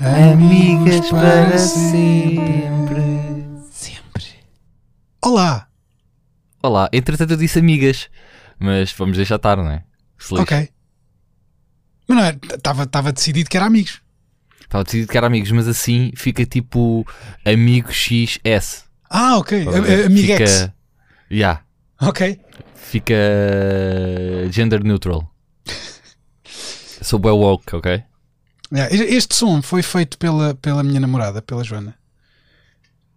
Amigas para sempre. Sempre. Olá! Olá, entretanto eu disse amigas, mas vamos deixar estar, não é? Se lixe. Ok. Mas não é, estava decidido que era amigos. Estava decidido que era amigos, mas assim fica tipo amigo XS. Ah, ok. A- Amigex. Fica. Yeah, Ok. fica gender neutral. Sou bué woke, ok? E- Este som foi feito pela, pela minha namorada, pela Joana,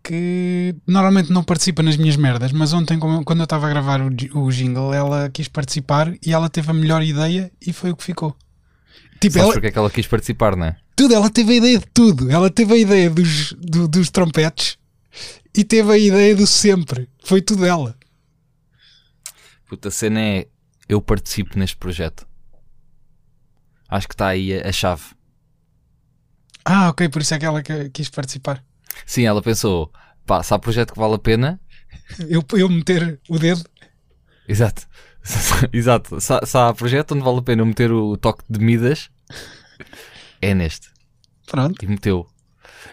que normalmente não participa nas minhas merdas, mas ontem, quando eu estava a gravar o, o jingle, ela quis participar e ela teve a melhor ideia e foi o que ficou. Tipo, Sabes ela, porque é que ela quis participar, não é? tudo, ela teve a ideia de tudo. Ela teve a ideia dos, do- dos trompetes e teve a ideia do sempre. Foi tudo ela. Puta, a cena é eu participo neste projeto. Acho que está aí a, a chave. Ah, ok, por isso é que ela que- quis participar. Sim, ela pensou, pá, se há projeto que vale a pena, Eu, eu meter o dedo. Exato. Exato. Se, há- se há projeto onde vale a pena eu meter o toque de Midas, é neste. Pronto. E meteu.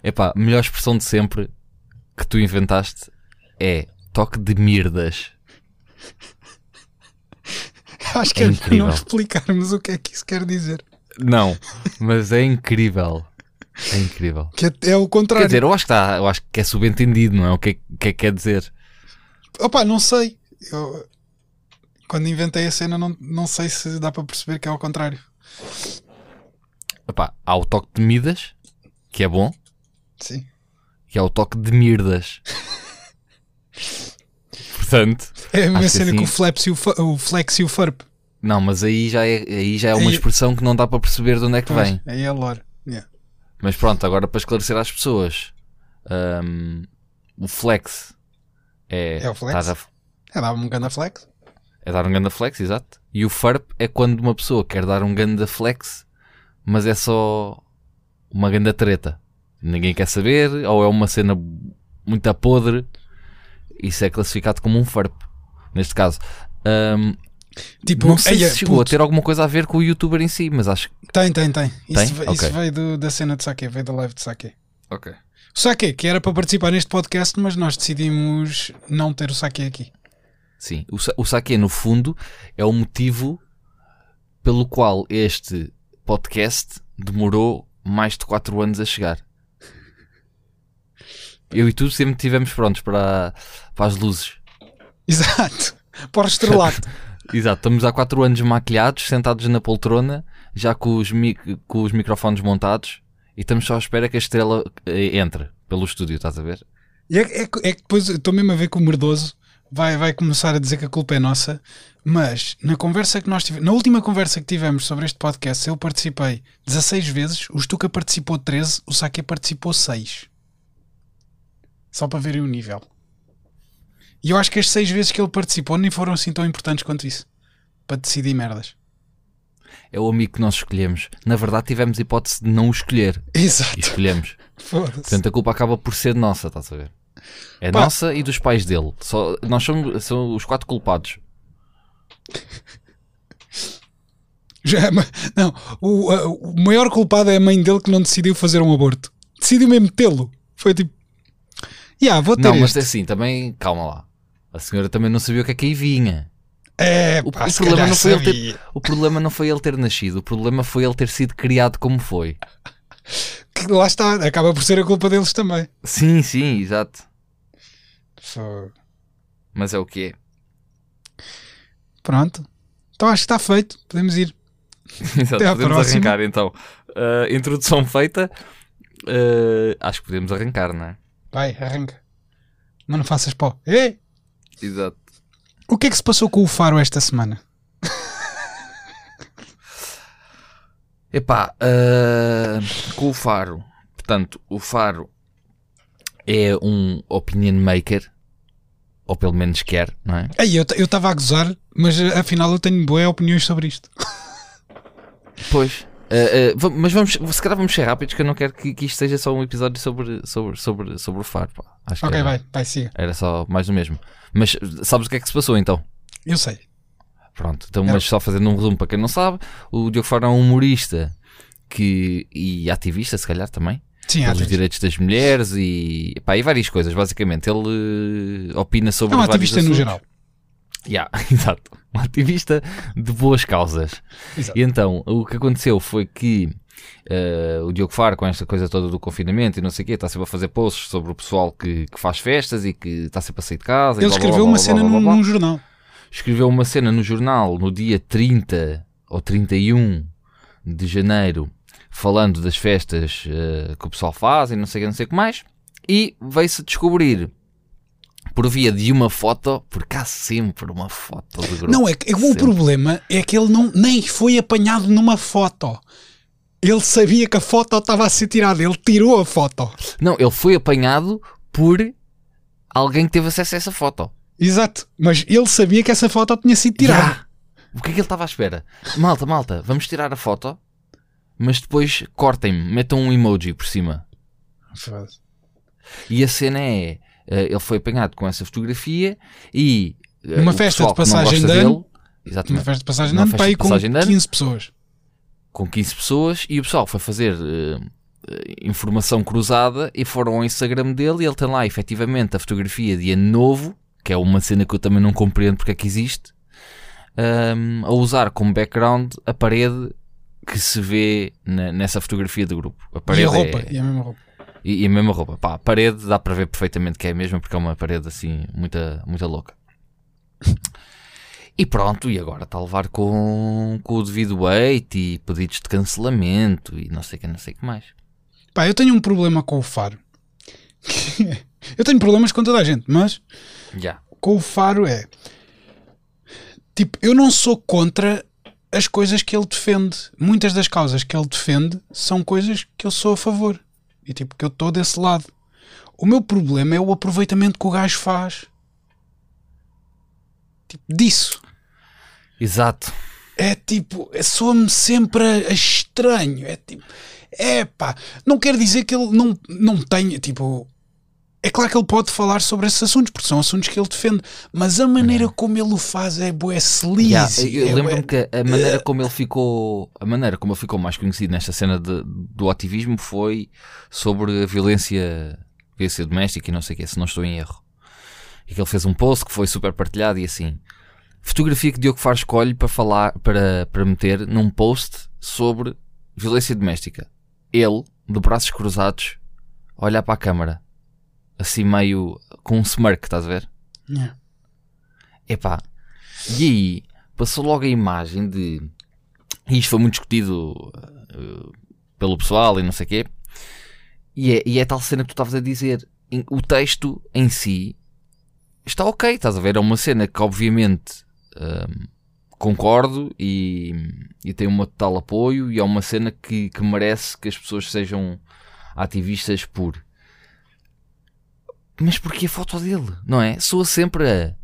Epá, melhor expressão de sempre que tu inventaste é toque de mirdas. Acho que É é, incrível. não explicarmos o que é que isso quer dizer. Não, mas é incrível. É incrível. Que é, é o contrário. Quer dizer, eu acho que, está, eu acho que é subentendido, não é? O que é que é que quer dizer? Opa, não sei. Eu, quando inventei a cena, não, não sei se dá para perceber que é ao contrário. Epá, há o toque de Midas, que é bom, Sim. e há o toque de mirdas. Portanto, É a mesma cena assim- que o, flex e o, o flex e o furp. não, mas aí já é, aí já é uma Aí- expressão que não dá para perceber de onde é que Pois, vem. Aí é lore. Mas pronto, agora para esclarecer às pessoas, hum, o flex é, É o flex? dar a- É dar um ganda flex. é dar um ganda flex, exato. E o FURP é quando uma pessoa quer dar um ganda flex, mas é só uma ganda treta. Ninguém quer saber, ou é uma cena muito a podre. Isso é classificado como um FURP, neste caso. Hum, Tipo, não sei eia, se chegou puto, a ter alguma coisa a ver com o youtuber em si, mas acho que. Tem, tem, tem. Isso, Tem? ve- Ok. isso veio do- da cena de Sake, veio da live de Sake. Ok. O Sake, que era para participar neste podcast, mas nós decidimos não ter o Sake aqui. Sim, o, o saque, no fundo, é o motivo pelo qual este podcast demorou mais de 4 anos a chegar. Eu e tu sempre estivemos prontos para, para as luzes. Exato. Para o estrelato. Exato, estamos há 4 anos maquilhados, sentados na poltrona, já com os, com os microfones montados, e estamos só à espera que a estrela eh, entre pelo estúdio, estás a ver? E é, é é que depois estou mesmo a ver que o merdoso vai, vai começar a dizer que a culpa é nossa, mas na conversa que nós tivemos, na última conversa que tivemos sobre este podcast, eu participei 16 vezes, o Stuka participou 13, o Sake participou 6. Só para verem o nível. E eu acho que as 6 vezes que ele participou nem foram assim tão importantes quanto isso. Para decidir merdas. É o amigo que nós escolhemos. Na verdade, tivemos hipótese de não o escolher e Exato. escolhemos. Foda-se. Portanto, a culpa acaba por ser nossa, estás a ver? É Pá. nossa e dos pais dele. Só, nós somos, são os quatro culpados. Já, não, o, a- o maior culpado é a mãe dele que não decidiu fazer um aborto. Decidiu mesmo tê-lo. Foi tipo, yeah, vou ter Não, mas este. assim, também, calma lá. A senhora também não sabia o que é que aí vinha. É, O, pá, o problema não foi ele ter, o problema não foi ele ter nascido, o problema foi ele ter sido criado como foi. Que lá está, acaba por ser a culpa deles também. Sim, sim, exato. Fô. Mas é o que é. Pronto. Então acho que está feito. Podemos ir. Exato, Até podemos próxima. arrancar então. Uh, introdução feita. Uh, acho que podemos arrancar, não é? Vai, arranca. Mas não faças pó. Ei! Exato. O que é que se passou com o Faro esta semana? Epá, ah, com o Faro. Portanto, o Faro é um opinion maker. Ou pelo menos quer, não é? Ei, eu estava a gozar, mas eh, afinal eu tenho boas opiniões sobre isto. Pois. Ah, va- mas vamos, se calhar vamos ser rápidos, que eu não quero que, que isto seja só um episódio sobre, sobre, sobre, sobre o Faro. pá. Acho que ok, era, vai, vai, siga. era só mais do mesmo. Mas sabes o que é que se passou então? Eu sei. Pronto, então, mas só fazendo um resumo para quem não sabe, o Diogo Faro é um humorista que, e ativista, se calhar também, Sim, pelos ativista. direitos das mulheres e, pá, e várias coisas, basicamente. Ele eh, opina sobre É um ativista no geral. Yeah, exato. Um ativista de boas causas. Exato. E então, o que aconteceu foi que eh, o Diogo Faro, com esta coisa toda do confinamento e não sei o quê, está sempre a fazer posts sobre o pessoal que, que faz festas e que está sempre a sair de casa. Ele blá, escreveu blá, uma blá, cena num, jornal. Escreveu uma cena no jornal no dia 30 ou 31 de janeiro, falando das festas eh, que o pessoal faz e não sei o que, não sei o que mais. E veio-se descobrir por via de uma foto, porque há sempre uma foto do grupo. Não, é que o problema é que ele não, nem foi apanhado numa foto. Ele sabia que a foto estava a ser tirada. Ele tirou a foto. Não, ele foi apanhado por alguém que teve acesso a essa foto. Exato. Mas ele sabia que essa foto tinha sido tirada. Ya! O que é que ele estava à espera? Malta, malta, vamos tirar a foto, mas depois cortem-me, metam um emoji por cima. E a cena é: ele foi apanhado com essa fotografia e. eh, Numa festa de passagem de ano, dele, Uma exatamente, festa de passagem de ano para com passagem de ano. 15 pessoas. com 15 pessoas, e o pessoal foi fazer eh, eh, informação cruzada e foram ao Instagram dele e ele tem lá efetivamente a fotografia de ano novo, que é uma cena que eu também não compreendo porque é que existe, ahm, a usar como background a parede que se vê na- nessa fotografia do grupo. A E parede a roupa. é- E a mesma roupa. E, e a mesma roupa. Pá, a parede dá para ver perfeitamente que é a mesma, porque é uma parede assim, muita, muita louca. E pronto, e agora está a levar com, com o devido weight e pedidos de cancelamento e não sei o que, não sei que mais. Pá, eu tenho um problema com o Faro. eu tenho problemas com toda a gente, mas Já. com o Faro é tipo, eu não sou contra as coisas que ele defende. Muitas das causas que ele defende são coisas que eu sou a favor. E tipo, que eu estou desse lado. O meu problema é o aproveitamento que o gajo faz. Tipo, disso. Exato. É tipo, é- soa-me sempre a- a estranho. É tipo, é pá, não quer dizer que ele não, não tenha, tipo, é claro que ele pode falar sobre esses assuntos, porque são assuntos que ele defende, mas a maneira como ele o faz é bué sleazy. Já, eu é lembro-me que a maneira como ele ficou, a maneira como ele ficou mais conhecido nesta cena de- do ativismo foi sobre a violência, violência doméstica e não sei o que, se não estou em erro. E que ele fez um post que foi super partilhado e assim. Fotografia que Diogo Faro escolhe para falar, para, para meter num post sobre violência doméstica. Ele, de braços cruzados, a olhar para a câmara, assim meio com um smirk, estás a ver? Yeah. Epá, e aí passou logo a imagem de. E isto foi muito discutido uh, pelo pessoal e não sei o quê. E é, e é tal cena que tu estavas a dizer. O texto em si está ok, estás a ver? É uma cena que obviamente um, concordo e, e tem um total apoio. E é uma cena que, que merece que as pessoas sejam ativistas por. Mas porquê a foto dele? Não é? Soa sempre a.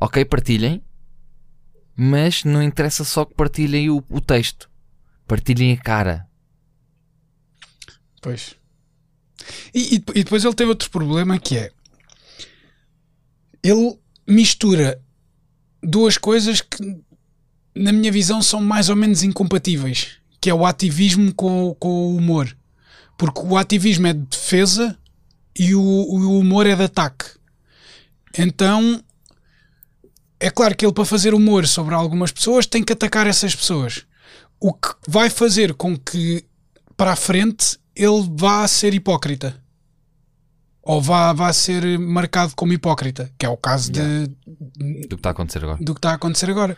Ok, partilhem, mas não interessa só que partilhem o, o texto. Partilhem a cara. Pois. E, e- e depois ele tem outro problema que é ele mistura duas coisas que na minha visão são mais ou menos incompatíveis, que é o ativismo com, com o humor. Porque o ativismo é de defesa e o, o humor é de ataque. Então é claro que ele para fazer humor sobre algumas pessoas tem que atacar essas pessoas. O que vai fazer com que para a frente ele vá ser hipócrita. Ou vá, vá ser marcado como hipócrita, que é o caso de, Do que está a acontecer agora. do que está a acontecer agora.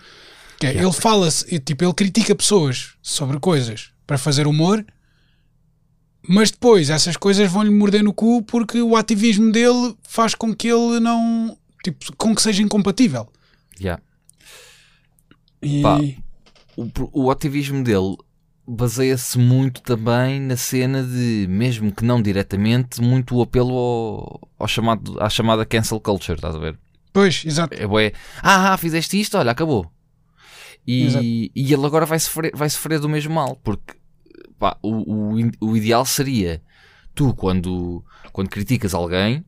Que é, Ele fala-se, tipo, ele critica pessoas sobre coisas para fazer humor, mas depois essas coisas vão-lhe morder no cu porque o ativismo dele faz com que ele não. Tipo, com que seja incompatível. Yeah. E, Pá. O, o ativismo dele baseia-se muito também na cena de, mesmo que não diretamente, muito o apelo ao, ao chamado, à chamada cancel culture, estás a ver? Pois, exato. É bué, ah, ah, fizeste isto, olha, acabou. Exato. E, e ele agora vai sofrer, vai sofrer do mesmo mal, porque pá, o, o, o ideal seria tu, quando, quando criticas alguém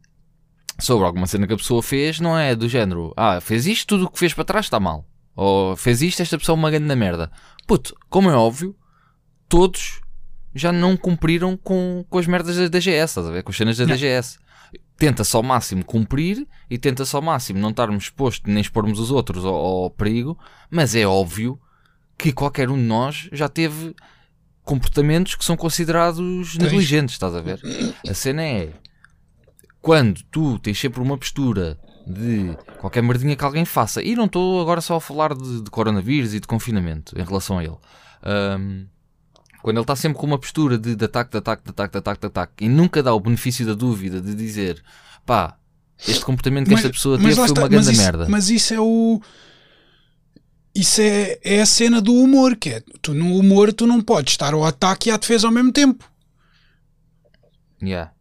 sobre alguma cena que a pessoa fez, não é do género, ah, fez isto, tudo o que fez para trás está mal. Ou fez isto, esta pessoa é uma grande merda. Puto, como é óbvio, todos já não cumpriram com, com as merdas da DGS, estás a ver? Com as cenas da Não. DGS. Tenta-se ao máximo cumprir e tenta-se ao máximo não estarmos expostos nem expormos os outros ao, ao perigo, mas é óbvio que qualquer um de nós já teve comportamentos que são considerados negligentes, estás a ver? A cena é quando tu tens sempre uma postura de qualquer merdinha que alguém faça, e não estou agora só a falar de, de coronavírus e de confinamento em relação a ele. Ahm, quando ele está sempre com uma postura de, de ataque, de ataque, de ataque, de ataque, de ataque, e nunca dá o benefício da dúvida de dizer pá, este comportamento que esta pessoa teve foi uma mas grande isso, merda. Mas isso é o. Isso é, é a cena do humor, que é tu no humor tu não podes estar ao ataque e à defesa ao mesmo tempo. Yeah.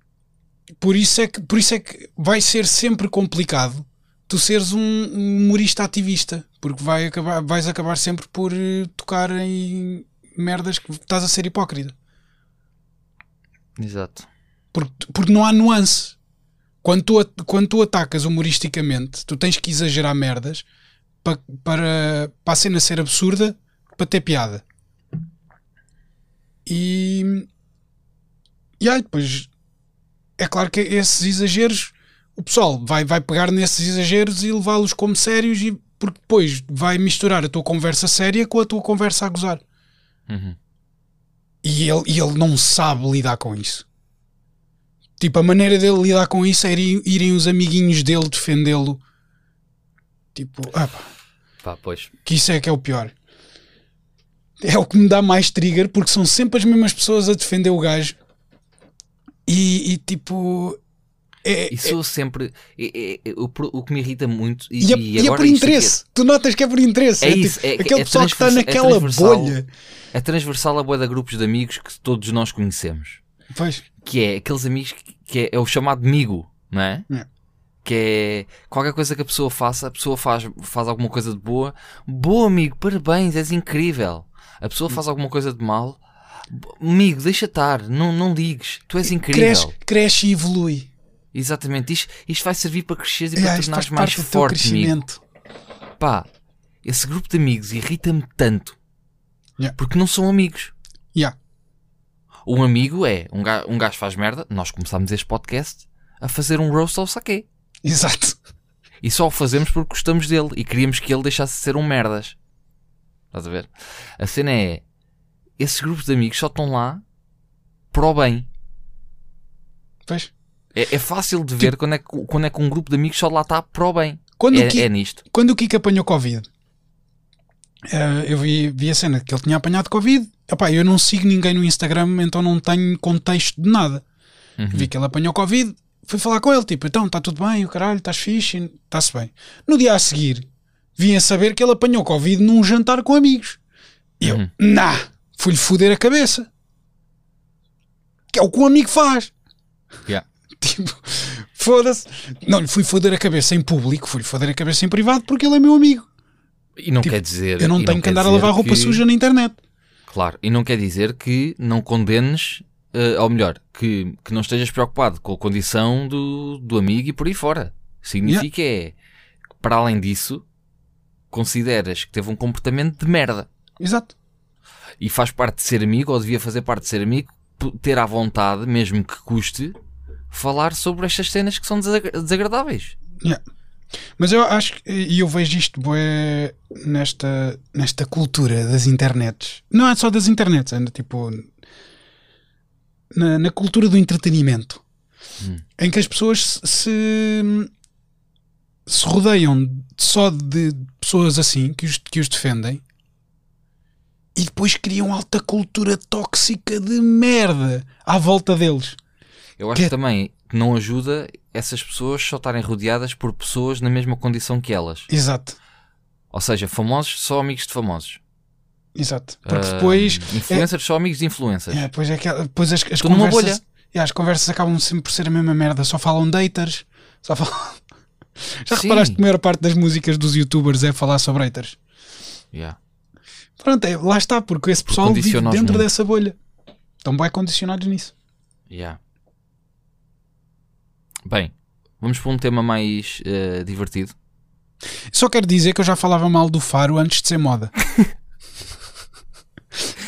Por isso é que, por isso é que vai ser sempre complicado tu seres um, um humorista ativista, porque vai acabar, vais acabar sempre por eh, tocar em merdas que estás a ser hipócrita. Exato. Porque, porque não há nuance. Quando tu, quando tu atacas humoristicamente, tu tens que exagerar merdas pa, para, para a cena ser absurda para ter piada. E, e aí depois é claro que esses exageros o pessoal vai, vai pegar nesses exageros e levá-los como sérios e porque depois vai misturar a tua conversa séria com a tua conversa a gozar. Uhum. E ele, e ele não sabe lidar com isso. Tipo, a maneira dele lidar com isso é irem, irem os amiguinhos dele defendê-lo. Tipo, ah pá, pois. que isso é que é o pior. É o que me dá mais trigger porque são sempre as mesmas pessoas a defender o gajo. E, e, tipo. É, E sou sempre. é- é- é- o, o que me irrita muito. E, e é, e é por interesse. Tu notas que é por interesse. É tipo, isso, é- aquele é pessoal que está é naquela bolha. É, é transversal a de grupos de amigos que todos nós conhecemos. Pois, Que é aqueles amigos que, que é, é o chamado amigo, não é? Que é qualquer coisa que a pessoa faça, a pessoa faz, faz alguma coisa de boa. Boa, amigo, parabéns, és incrível. A pessoa Hum. faz alguma coisa de mal. Amigo, deixa estar, não, não ligues, tu és incrível. cresce, cresce e evolui. Exatamente, isto, isto vai servir para cresceres e É, para tornares mais forte, amigo. crescimento. Pá, esse grupo de amigos irrita-me tanto Yeah. porque não são amigos. Yeah. Um amigo é um gajo, um gajo faz merda. Nós começámos este podcast a fazer um roast ao saque Exato. e só o fazemos porque gostamos dele e queríamos que ele deixasse de ser um merdas. Estás a ver? A cena é esses grupos de amigos só estão lá para o bem. Pois. É, é fácil de ver quando, é, que- quando é que um grupo de amigos só lá está para o bem. Quando, É, o Kiko, é nisto. quando o Kiko apanhou Covid, eh, eu vi, vi a cena que ele tinha apanhado Covid. Epá, eu não sigo ninguém no Instagram, então não tenho contexto de nada. Uhum. Vi que ele apanhou Covid, fui falar com ele, tipo, então está tudo bem, o caralho, estás fixe, está-se bem. No dia a seguir, vim a saber que ele apanhou Covid num jantar com amigos. E eu, Uhum. nah, fui-lhe foder a cabeça. Que é o que um amigo faz. Yeah. Tipo, foda-se. Não lhe fui foder a cabeça em público, fui-lhe foder a cabeça em privado porque ele é meu amigo. E não Tipo, quer dizer. Eu não tenho que quer andar a lavar roupa que- suja na internet. Claro, e não quer dizer que não condenes, ou melhor, que, que não estejas preocupado com a condição do, do amigo e por aí fora. Significa é que, para além disso, consideras que teve um comportamento de merda Exato. e faz parte de ser amigo, ou devia fazer parte de ser amigo, ter à vontade, mesmo que custe, falar sobre estas cenas que são desagra- desagradáveis. Yeah. Mas eu acho que, e eu vejo isto bué, nesta, nesta cultura das internets. Não é só das internets, é tipo na, na cultura do entretenimento. Hum. Em que as pessoas se, se, rodeiam só de pessoas assim que os, que os defendem e depois criam alta cultura tóxica de merda à volta deles. Eu acho Que- que também não ajuda essas pessoas só estarem rodeadas por pessoas na mesma condição que elas. Exato, Ou seja, famosos só amigos de famosos. Exato. Porque Ah, depois Influencers só amigos de influencers. É, depois, é que, depois as, as conversas. bolha. É, as conversas acabam sempre por ser a mesma merda. Só falam de haters. Só falam... Já Sim. reparaste que a maior parte das músicas dos youtubers é falar sobre haters? Yeah. Pronto, é, lá está, porque esse pessoal vive dentro muito. dessa bolha. Estão bem condicionados nisso. Yeah. Bem, vamos para um tema mais eh, divertido. Só quero dizer que eu já falava mal do Faro antes de ser moda.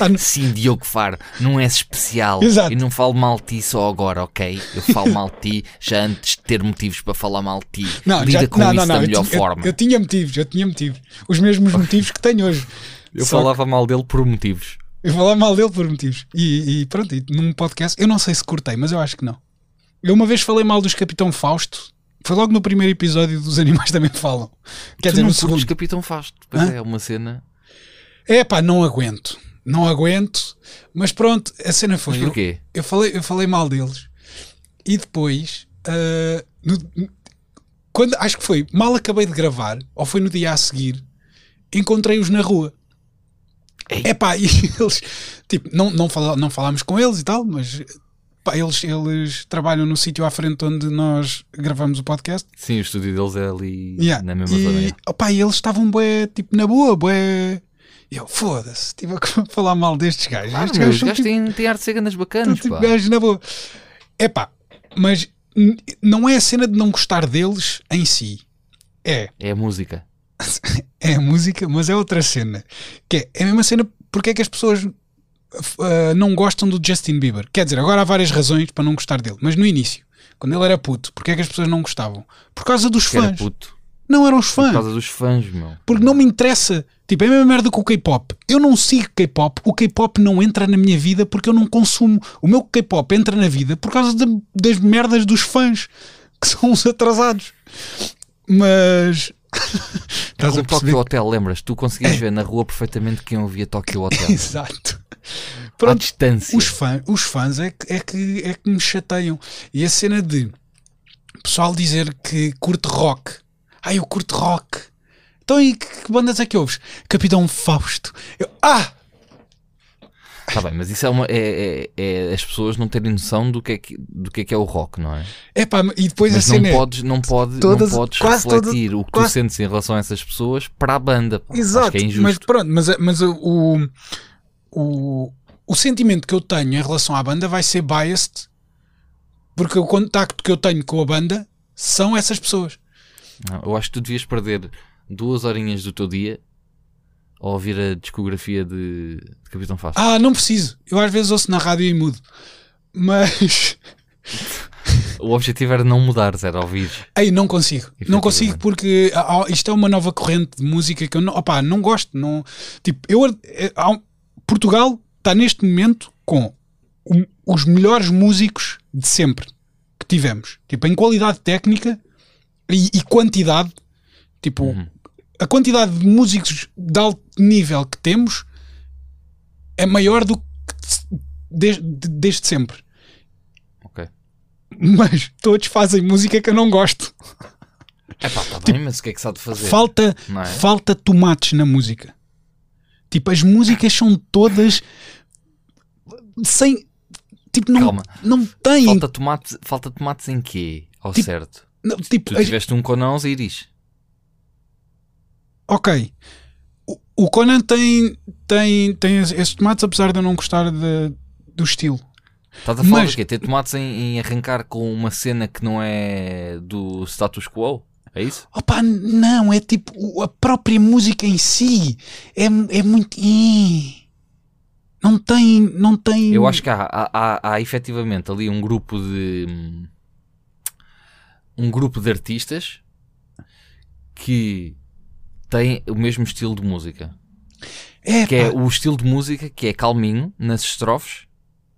Está não- Sim, Diogo Faro, não és especial. Exato. E não falo mal de ti só agora, ok? Eu falo mal de ti já antes de ter motivos para falar mal de ti. não, Lida já, com não, isso não, não, da eu melhor tinha- eu- forma. Eu, Eu, tinha motivos, eu tinha motivos. Os mesmos motivos que tenho hoje. Só que falava mal dele por motivos. Eu falar mal dele por motivos. E, e pronto, e num podcast, eu não sei se cortei, mas eu acho que não. Eu uma vez falei mal dos Capitão Fausto. Foi logo no primeiro episódio dos Animais Também Falam. Quer tu dizer, não no segundo. Capitão Fausto. Pois Hã? é, uma cena. É pá, não aguento. Não aguento. Mas pronto, a cena foi. Mas eu- porquê? Eu falei, eu falei mal deles e depois, ah, no- quando, acho que foi mal acabei de gravar, ou foi no dia a seguir, encontrei-os na rua. É pá, e eles, tipo, não, não, fala, não falámos com eles e tal, mas pá, eles, eles trabalham no sítio à frente onde nós gravamos o podcast. Sim, o estúdio deles é ali Yeah. na mesma zona. E, opá, e eles estavam bué, tipo, na boa, bué. E eu, foda-se, estive a falar mal destes gajos. Claro, estes gajos gajos tipo- têm, têm arte de ser grandes Estão bacanas, tipo gajos na boa. É pá, mas não é a cena de não gostar deles em si. É, É a música. é a música, mas é outra cena. Que é, é a mesma cena porque é que as pessoas ah, não gostam do Justin Bieber. Quer dizer, agora há várias razões para não gostar dele, mas no início, quando ele era puto, porque é que as pessoas não gostavam? Por causa dos Que era fãs. puto. Não eram os Por fãs. causa dos fãs, meu. Porque não me interessa. Tipo, é a mesma merda com o K-pop. Eu não sigo K-pop. O K-pop não entra na minha vida porque eu não consumo. O meu K-pop entra na vida por causa da- das merdas dos fãs, que são os atrasados. Mas. É Estás a Tokyo? Hotel, lembras? Tu conseguias ver na rua perfeitamente quem ouvia Tokyo Hotel. Exato. à Pronto, distância. os, fã, os fãs é que, é, que, é que me chateiam. E a cena de pessoal dizer que curte rock. Ah, eu curto rock. Então e que, que bandas é que ouves? Capitão Fausto. Eu, ah! Tá bem, mas isso é, uma, é, é- é as pessoas não terem noção do que é que, do que, é, que é o rock, não é? Epá, e depois Mas a não cena é- podes, não, pode, Todas- não podes todas- refletir o que quase- tu sentes em relação a essas pessoas para a banda. pá. Exato, é injusto. mas pronto, mas, mas o, o, o sentimento que eu tenho em relação à banda vai ser biased porque o contacto que eu tenho com a banda são essas pessoas. Não, eu acho que tu devias perder duas horinhas do teu dia a ouvir a discografia de, de Capitão Fausto. Ah, não preciso. Eu às vezes ouço na rádio e mudo. Mas O objetivo era não mudares, era ouvir. aí não consigo. Não consigo porque ah, ah, isto é uma nova corrente de música que eu não, opá, não gosto. Não, tipo, eu, eh, um- Portugal está neste momento com o- os melhores músicos de sempre que tivemos. Tipo, em qualidade técnica e, e quantidade. Tipo, Uhum. a quantidade de músicos de alto nível que temos é maior do que desde, desde sempre. Ok. Mas todos fazem música que eu não gosto. É pá, tá bem, mas o que é que se há de fazer? Falta, é? falta tomates na música. Tipo, as músicas são todas sem. Tipo, não, Calma. não têm. Falta, tomate, falta tomates em quê? Ao Tipo, certo. Não, tipo, Tu tiveste um Conan Osiris. ok. O, o Conan tem, tem, tem es- esses tomates, apesar de eu não gostar de- do estilo. Estás a falar Mas- de quê? Ter tomates em, em arrancar com uma cena que não é do status quo? É isso? Opa, não, é tipo a própria música em si é, é muito. Não tem. Não tem. Eu acho que há, há, há, há efetivamente ali um grupo de. Um grupo de artistas que têm o mesmo estilo de música. é, Que é pá, o estilo de música que é calminho nas estrofes,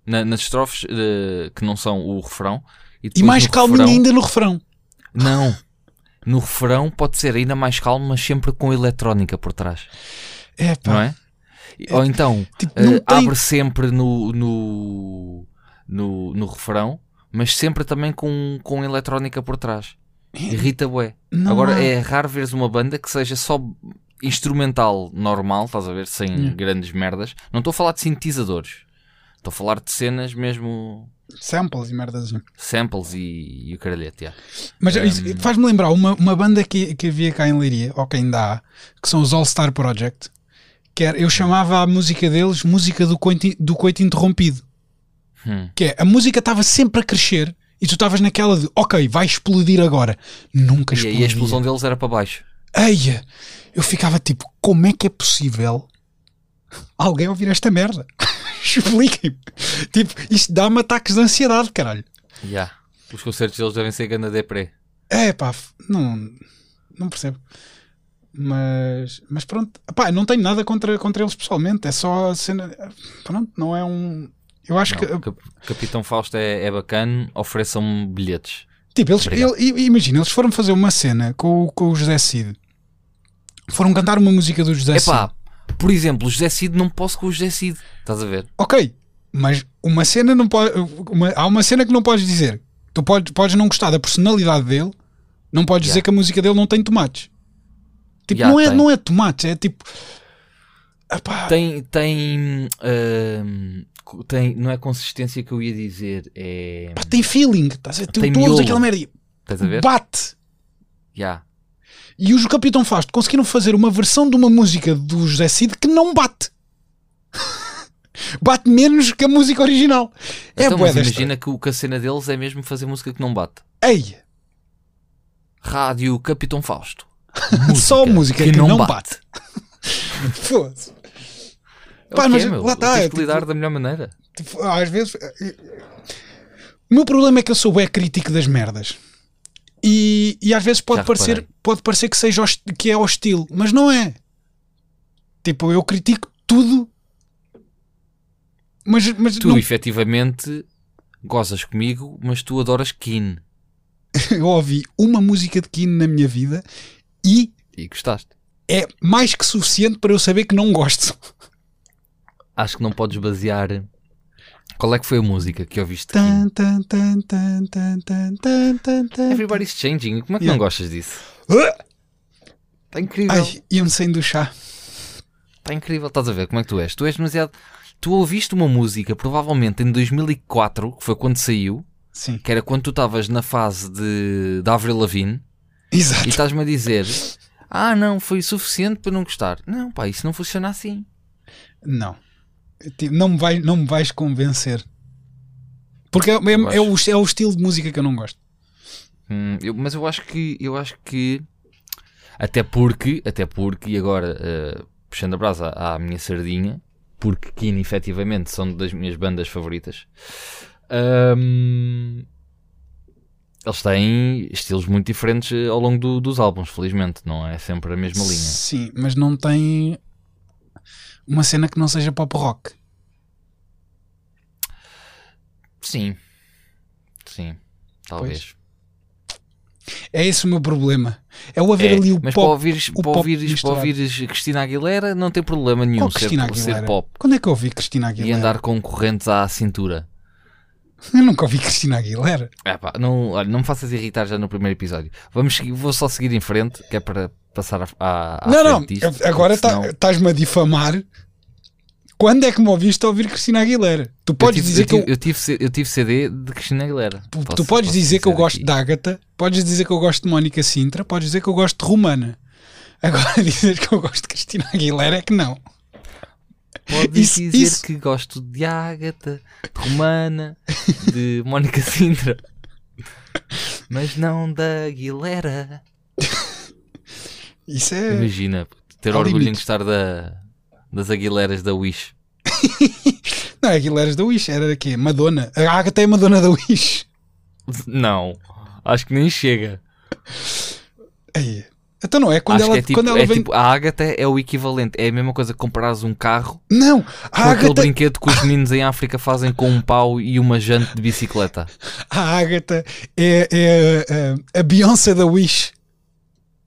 na- nas estrofes eh, que não são o refrão. e depois mais calminho refrão- ainda no refrão. Não. No refrão pode ser ainda mais calmo, mas sempre com eletrónica por trás. É, pá, Não é? E- Ou então, tipo, não tem. abre sempre no, no, no, no refrão, mas sempre também com, com eletrónica por trás. Irrita bué. não Agora há- é raro veres uma banda que seja só instrumental normal, estás a ver, sem Yeah. grandes merdas. Não estou a falar de sintetizadores. Estou a falar de cenas mesmo samples e merdas samples e, e o caralhete. yeah. Mas Um, isso faz-me lembrar uma, uma banda que, que havia cá em Leiria, ou que ainda há, que são os All Star Project. Que era, eu chamava a música deles música do coito, do coito interrompido. Hum. Que é, a música estava sempre a crescer e tu estavas naquela de, ok, vai explodir agora. Nunca E, explodia. e a explosão deles era para baixo. Eia! Eu ficava tipo, como é que é possível alguém ouvir esta merda. Expliquem-me. Tipo, isto dá-me ataques de ansiedade, caralho. Yeah. Os concertos deles devem ser ganda deprê. É pá, não, não percebo. Mas, mas pronto, pá, não tenho nada contra, contra eles pessoalmente. É só a cena. Pronto, não é um. Eu acho que. Não, Cap- Capitão Fausto é, é bacana, ofereçam bilhetes. Tipo, eles, ele- imagina, eles foram fazer uma cena com, o- com o José Cid. Foram cantar uma música do José Cid. Epá, por exemplo, o José Cid não posso com o José Cid. Estás a ver? Ok, mas uma cena não pode. uma- há uma cena que não podes dizer. Tu podes, podes não gostar da personalidade dele, não podes dizer Yeah. que a música dele não tem tomates. Tipo, Yeah, não, é, tem. não é tomates, é tipo. Epá, Tem. Tem, co- tem. Não é consistência que eu ia dizer. É. pá, tem feeling. Estás a ver? Tem tu ouves aquela merda e Estás a ver? bate. Yeah. E os Capitão Fausto conseguiram fazer uma versão de uma música do José Cid que não bate. bate menos que a música original. É então, bué mas desta. imagina que, que a cena deles é mesmo fazer música que não bate. Ei, Rádio Capitão Fausto. Só música que não bate. foda-se. É Pá, mas é, meu. lá tá, Tens é que lidar tipo- da melhor maneira. Tipo, às vezes. O meu problema é que eu sou bem crítico das merdas. E, e às vezes pode Já parecer, reparei. pode parecer que, seja que é hostil, mas não é. Tipo, eu critico tudo. Mas, mas Tu, não- efetivamente, gozas comigo, mas tu adoras Keen. eu ouvi uma música de Kino na minha vida e E gostaste. é mais que suficiente para eu saber que não gosto acho que não podes basear. Qual é que foi a música que ouviste? Tan, tan, tan, tan, tan, tan, tan, tan, Everybody's Changing. Como é que yeah. não gostas disso? Está incrível. Ai, ia-me saindo do chá. Está incrível. Estás a ver como é que tu és? Tu és demasiado. Tu ouviste uma música, provavelmente em 2004, que foi quando saiu. Sim. Que era quando tu estavas na fase de, de Avril Lavigne. Exato. E estás-me a dizer: Ah, não, foi suficiente para não gostar. Não, pá, isso não funciona assim. Não. Tipo, Não me, vai, não me vais convencer. Porque é, é, é o, é o estilo de música que eu não gosto. Hum, eu- mas eu acho que eu acho que até porque, até porque, e agora eh, puxando a brasa à minha sardinha, porque Keen efetivamente são das minhas bandas favoritas. hum, eles têm estilos muito diferentes eh, ao longo do- dos álbuns, felizmente, não é sempre a mesma linha. Sim, mas não tem uma cena que não seja pop rock. Sim, sim, talvez. É esse o meu problema. É o haver É, ali o mas para pop. ouvires, o para, ouvires, para ouvires Cristina Aguilera não tem problema nenhum Qual ser, Cristina ser Aguilera? pop Quando é que eu ouvi Cristina e Aguilera? andar com correntes à cintura. Eu nunca ouvi Cristina Aguilera. É pá, não, olha, não me faças irritar já no primeiro episódio. Vamos vou só seguir em frente, que é para passar à, à não, não. agora tá- senão- estás-me a difamar. Quando é que me ouviste a ouvir Cristina Aguilera? Tu eu podes tive, dizer eu, que eu, eu, tive, eu tive CD de Cristina Aguilera. Tu, Posso- tu podes posso dizer que eu gosto aqui. de Ágata, podes dizer que eu gosto de Mónica Sintra, podes dizer que eu gosto de Romana. Agora dizer que eu gosto de Cristina Aguilera é que não. Podes Isso- dizer isso- que gosto de Ágata, de Romana, de Mónica Sintra, mas não da Aguilera. Isso é. Imagina, ter orgulho em limite. gostar da, das Aguileras da Wish. Não, Aguileras da Wish, era da quê? Madonna. A Ágata é a Madonna da Wish. Não, acho que nem chega. Aí. Então não é quando acho ela, é tipo, quando ela é vem. tipo- a Ágata é o equivalente, é a mesma coisa que comprares um carro Não, com a aquele Ágata, brinquedo que os meninos em África fazem com um pau e uma jante de bicicleta. a Ágata é, é a, a Beyoncé da Wish.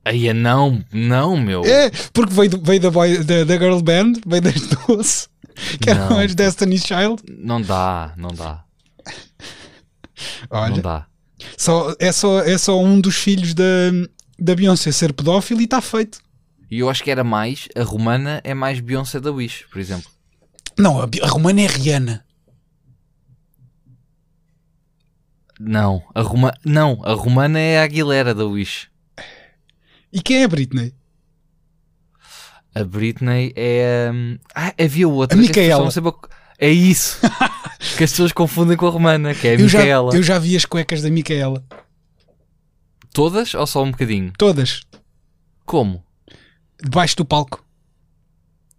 Aí é não, não, meu. É, porque veio, veio da, boy, da, da girl band, veio das duas, que eram Não. as Destiny's Child. Não dá, não dá, não Olha, dá. só, é, só, é só um dos filhos da, da Beyoncé ser pedófilo e está feito. E eu acho que era mais, a romana é mais Beyoncé da Wish, por exemplo. Não, a, a romana é Rihanna. Não, a Roma, não, a romana é a Aguilera da Wish. E quem é a Britney? A Britney é. hum, Ah, havia outra. A Micaela. É isso. que as pessoas confundem com a romana, que é a Eu já, Micaela. eu já vi as cuecas da Micaela. Todas ou só um bocadinho? Todas. Como? Debaixo do palco.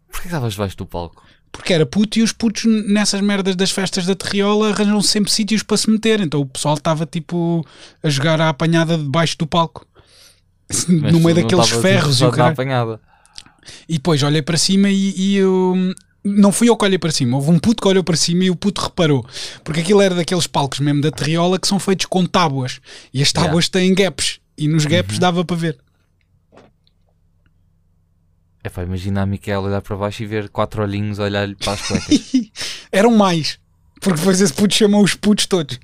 Porquê que estavas debaixo do palco? Porque era puto e os putos nessas merdas das festas da Terriola arranjam sempre sítios para se meter. Então o pessoal estava tipo a jogar a apanhada debaixo do palco. Mas no meio daqueles ferros e o apanhada. E depois olhei para cima e, e eu. Não fui eu que olhei para cima, houve um puto que olhou para cima e o puto reparou. Porque aquilo era daqueles palcos mesmo da Terriola que são feitos com tábuas. E as tábuas têm gaps. E nos gaps Uhum. dava para ver. É pá, imagina a Micaela olhar para baixo e ver quatro olhinhos olhar-lhe para as cuecas. Eram mais. Porque depois esse puto chamou os putos todos.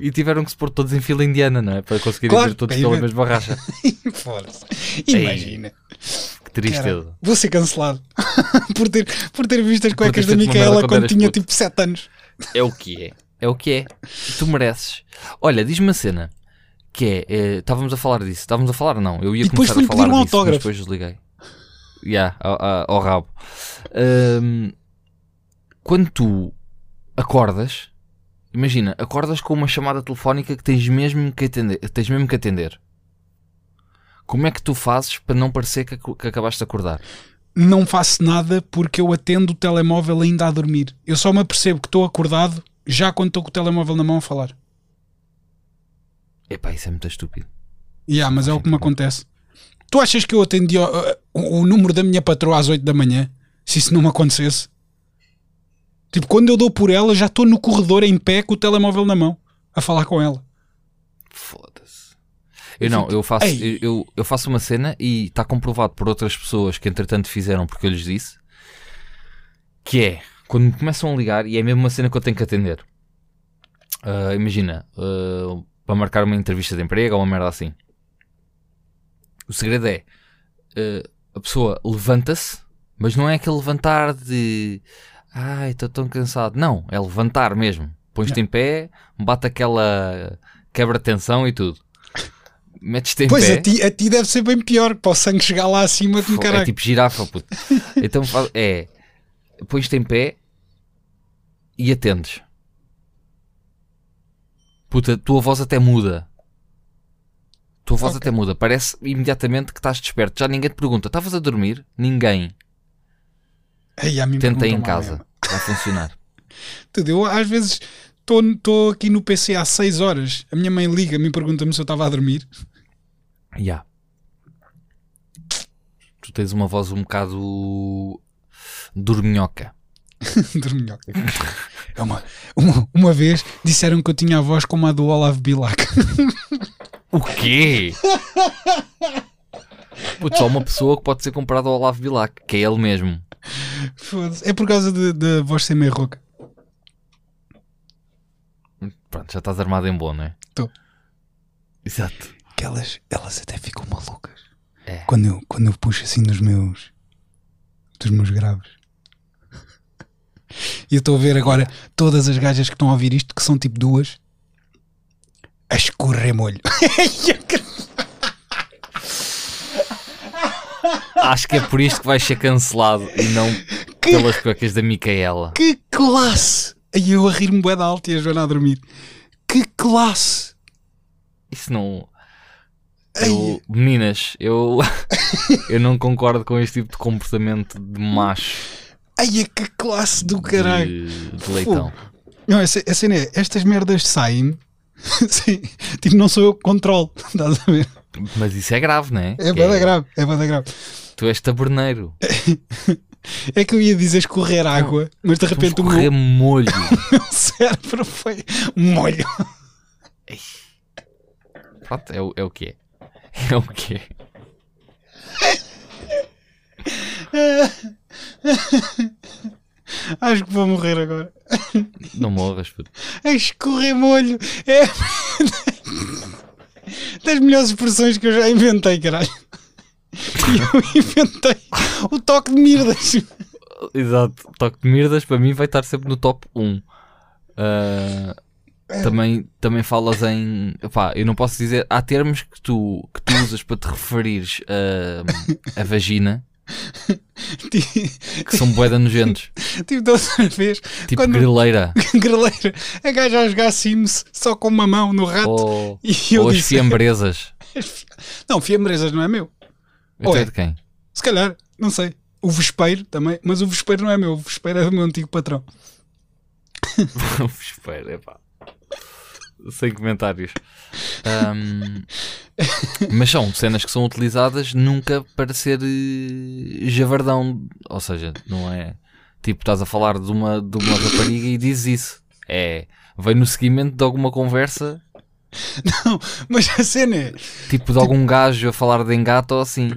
E tiveram que se pôr todos em fila indiana, não é? Para conseguirem Claro, ver todos ir pela mesma racha. Imagina. Que tristeza. Cara, vou ser cancelado por, ter, por ter visto as cuecas da Micaela quando tinha puto. tipo 7 anos. É o que é. É o que é. Tu mereces. Olha, diz-me uma cena. Que é, eh, estávamos a falar disso. Estávamos a falar, não. Eu ia começar a falar um disso, mas autógrafo. depois desliguei. Ya, ao, ao- ao rabo. Ahm, quando tu acordas, imagina, acordas com uma chamada telefónica que tens mesmo que atender. Tens mesmo que atender. Como é que tu fazes para não parecer que, que acabaste de acordar? Não faço nada porque eu atendo o telemóvel ainda a dormir. Eu só me apercebo que estou acordado já quando estou com o telemóvel na mão a falar. Epá, isso é muito estúpido. Yeah, mas é o que me acontece. Tu achas que eu atendi o, o- o número da minha patroa às 8 da manhã? Se isso não me acontecesse? Tipo, quando eu dou por ela, já estou no corredor em pé com o telemóvel na mão a falar com ela. Foda-se. Eu não, eu faço, eu, eu- eu faço uma cena e está comprovado por outras pessoas que entretanto fizeram porque eu lhes disse que é quando me começam a ligar e é mesmo uma cena que eu tenho que atender. Ah, imagina, ah, para marcar uma entrevista de emprego ou uma merda assim. O segredo é ah, a pessoa levanta-se, mas não é aquele levantar de ai, estou tão cansado. Não, é levantar mesmo. Pões-te em pé, bate aquela quebra-tensão e tudo. Metes-te em Pois, pé. a ti, a ti deve ser bem pior, para o sangue chegar lá acima de um caralho. É tipo girafa, puto. Então é. Pões-te em pé e atendes. Puta, a tua voz até muda. A tua voz Ok. até muda. Parece imediatamente que estás desperto. Já ninguém te pergunta: estavas a dormir? Ninguém. Ei, a mim Tenta aí em casa. Vai funcionar. Tudo. Eu às vezes estou aqui no PC há 6 horas. A minha mãe liga-me e pergunta-me se eu estava a dormir. Ya. Tu tens uma voz um bocado dorminhoca. Dorminhoca. É uma, uma, uma vez disseram que eu tinha a voz como a do Olavo Bilac. O quê? Putz, só uma pessoa que pode ser comparada ao Olavo Bilac, que é ele mesmo. É por causa da voz ser meio rouca. Pronto, já estás armado em bom, não é? Tô. Exato. Que elas, elas até ficam malucas. É. Quando eu, quando eu puxo assim dos meus dos meus graves. E eu estou a ver agora todas as gajas que estão a ouvir isto, que são tipo duas, a escorrer molho. Acho que é por isto que vais ser cancelado e não Que- pelas cuecas da Micaela. que classe! Aí eu a rir-me bué da alta e a Joana a dormir. Que classe! Isso não. Eu- meninas, eu, eu não concordo com este tipo de comportamento de macho Ai, que classe do caralho! de, de leitão. Não, a cena é, estas merdas saem. Sim, tipo, não sou eu que controlo. Estás a ver? Mas isso é grave, não é? É Que bada grave, é bada grave. Tu és taberneiro. É que eu ia dizer escorrer água, mas de repente o meu, molho. meu cérebro foi molho. Pronto, é, o- é o que é. É o que é. Acho que vou morrer agora. Não morras, puto. É escorrer molho. É das melhores expressões que eu já inventei, caralho. E eu inventei o toque de mirdas. Exato. Toque de merdas para mim vai estar sempre no top 1. Ah, também, também falas em. Pá, eu não posso dizer. Há termos que tu, que tu usas para te referires a, a vagina que são boeda nojentos. Tipo, da outra vez, Tipo Quando- greleira. greleira, a gaja a jogar Sims só com uma mão no rato. Ou, E eu ou as disse: fiambresas. Não, fiambresas não é meu. Ou é é? de quem? Se calhar, não sei. O vespeiro também, mas o vespeiro não é meu, o vespeiro é do meu antigo patrão. Espera, epá. Sem comentários. Ahm, mas são cenas que são utilizadas nunca para ser eh, javardão. Ou seja, não é tipo, estás a falar de uma, de uma rapariga e dizes isso. É, vem no seguimento de alguma conversa, Não, mas a cena é, tipo de algum gajo a falar de engata ou assim.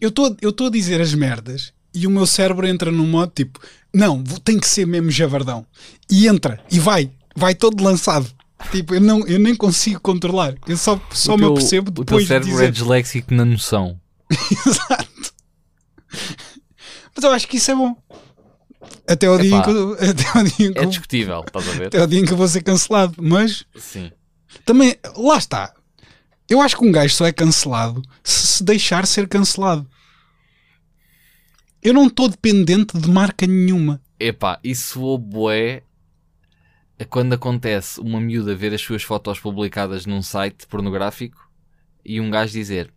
eu estou a dizer as merdas e o meu cérebro entra num modo tipo, não, tem que ser mesmo javardão. E entra, e vai, vai todo lançado. Tipo, eu, não, eu nem consigo controlar. Eu só, só o me teu, apercebo o teu depois de cérebro dizer. é disléxico na noção. Exato. Mas eu acho que isso é bom. Até ao, dia em que, eu- até, ao dia em que, É discutível, estás a ver? até ao dia em que eu vou ser cancelado. Mas Sim. também, lá está. Eu acho que um gajo só é cancelado se se deixar ser cancelado. Eu não estou dependente de marca nenhuma. Epá, isso bué a quando acontece uma miúda ver as suas fotos publicadas num site pornográfico e um gajo dizer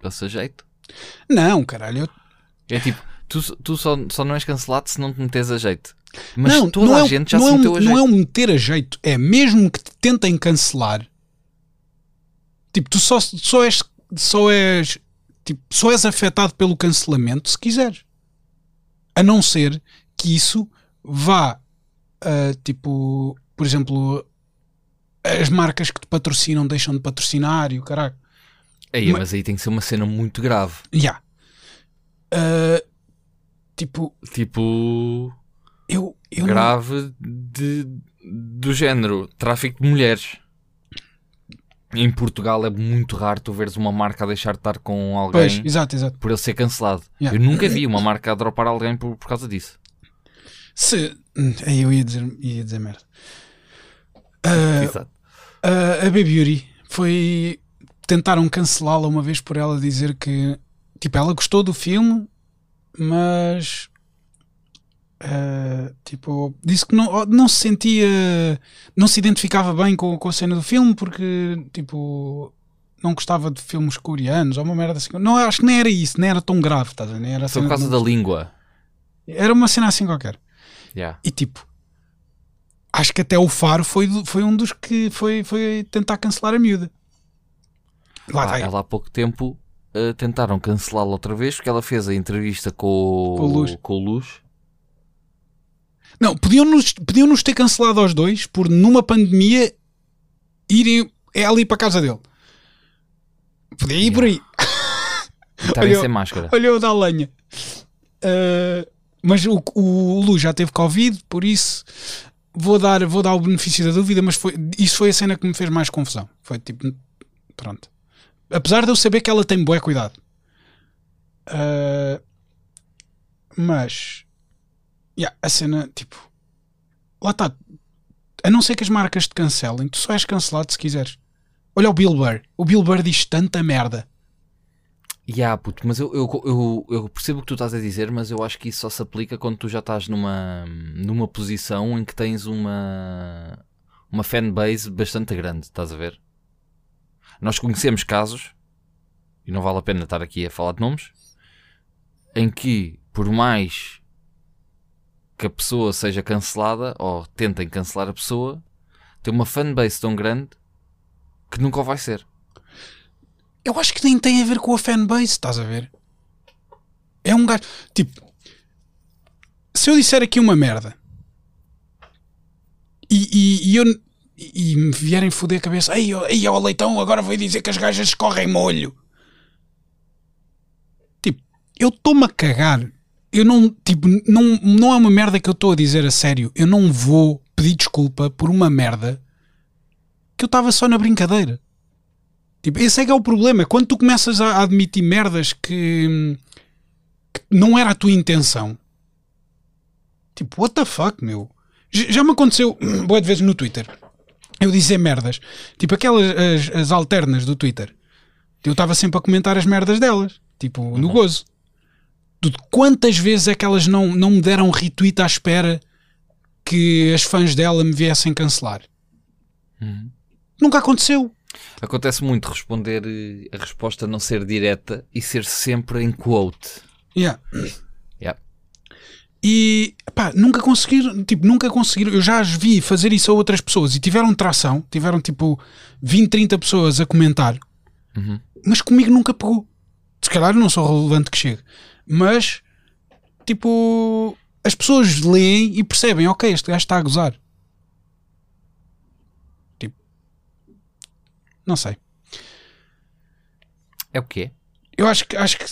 passa jeito. Não, caralho. eu- É tipo, tu, tu só, só não és cancelado se não te metes a jeito. Mas não, toda não a é, gente já se é meteu a jeito. Não é um meter a jeito. É mesmo que te tentem cancelar. Tipo, tu só, só és. Só és. Tipo, só és afetado pelo cancelamento se quiseres. A não ser que isso vá. Ah, tipo, por exemplo, as marcas que te patrocinam deixam de patrocinar e o caralho. Aí, mas- mas aí tem que ser uma cena muito grave. Já. Ah, tipo, Tipo, eu. eu não- grave de, do género tráfico de mulheres. Em Portugal é muito raro tu veres uma marca a deixar de estar com alguém Pois, exato, exato. por ele ser cancelado. Yeah. Eu nunca vi uma marca a dropar alguém por, por causa disso. Se. hum, Aí eu ia dizer, ia dizer merda. Exato. a, a Baby Beauty foi. Tentaram cancelá-la uma vez por ela dizer que. Tipo, ela gostou do filme, mas. ah, tipo, disse que não, não se sentia. Não se identificava bem com, com a cena do filme porque, tipo. Não gostava de filmes coreanos ou uma merda assim. Não, acho que nem era isso, nem era tão grave, estás a ver? Foi por causa da língua. era uma cena assim qualquer. Yeah. E tipo, acho que até o Faro foi, foi um dos que foi, foi tentar cancelar a miúda. Lá Ah, ela há pouco tempo eh, tentaram cancelá-la outra vez porque ela fez a entrevista com, Com o Luz. com o Luz. Não, podiam-nos podiam -nos ter cancelado aos dois por numa pandemia irem ela ir para a casa dele. Podia ir por aí. E Olha, sem máscara. Olha eu da lenha. Ah, mas o, o Lu já teve Covid, por isso vou dar, vou dar o benefício da dúvida, mas foi, isso foi a cena que me fez mais confusão. Foi tipo, pronto. Apesar de eu saber que ela tem bué cuidado. Ah, mas yeah, a cena, tipo, lá está. A não ser que as marcas te cancelem, tu só és cancelado se quiseres. Olha o Bill Burr. O Bill Burr diz tanta merda. Yeah, puto, mas eu, eu, eu, eu percebo o que tu estás a dizer, mas eu acho que isso só se aplica quando tu já estás numa, numa posição em que tens uma, uma fanbase bastante grande, estás a ver? Nós conhecemos casos, e não vale a pena estar aqui a falar de nomes, em que, por mais que a pessoa seja cancelada, ou tentem cancelar a pessoa, tem uma fanbase tão grande que nunca o vai ser. Eu acho que nem tem a ver com a fanbase, estás a ver? É um gajo. Tipo, se eu disser aqui uma merda e, e, e eu e me vierem foder a cabeça, ei, ei, ó leitão, agora vai dizer que as gajas escorrem molho. Tipo, eu estou-me a cagar. Eu não, tipo, não, não é uma merda que eu estou a dizer a sério. Eu não vou pedir desculpa por uma merda que eu estava só na brincadeira. Tipo, esse é que é o problema. Quando tu começas a admitir merdas que, que não era a tua intenção, tipo, what the fuck, meu? Já me aconteceu boa de vezes no Twitter. Eu dizer merdas, tipo aquelas as, as alternas do Twitter. Eu estava sempre a comentar as merdas delas, tipo, no gozo. Quantas vezes é que elas não, não me deram retweet à espera que as fãs dela me viessem cancelar? Nunca aconteceu. Acontece muito responder eh, a resposta não ser direta e ser sempre em quote. Yeah. Yeah. E pá, nunca conseguiram, tipo, nunca conseguiram. Eu já as vi fazer isso a outras pessoas e tiveram tração, tiveram tipo 20, 30 pessoas a comentar, Uhum. mas comigo nunca pegou. Se calhar não sou relevante que chegue, mas tipo, as pessoas leem e percebem, ok, este gajo está a gozar. Não sei. É o quê? Eu acho que acho que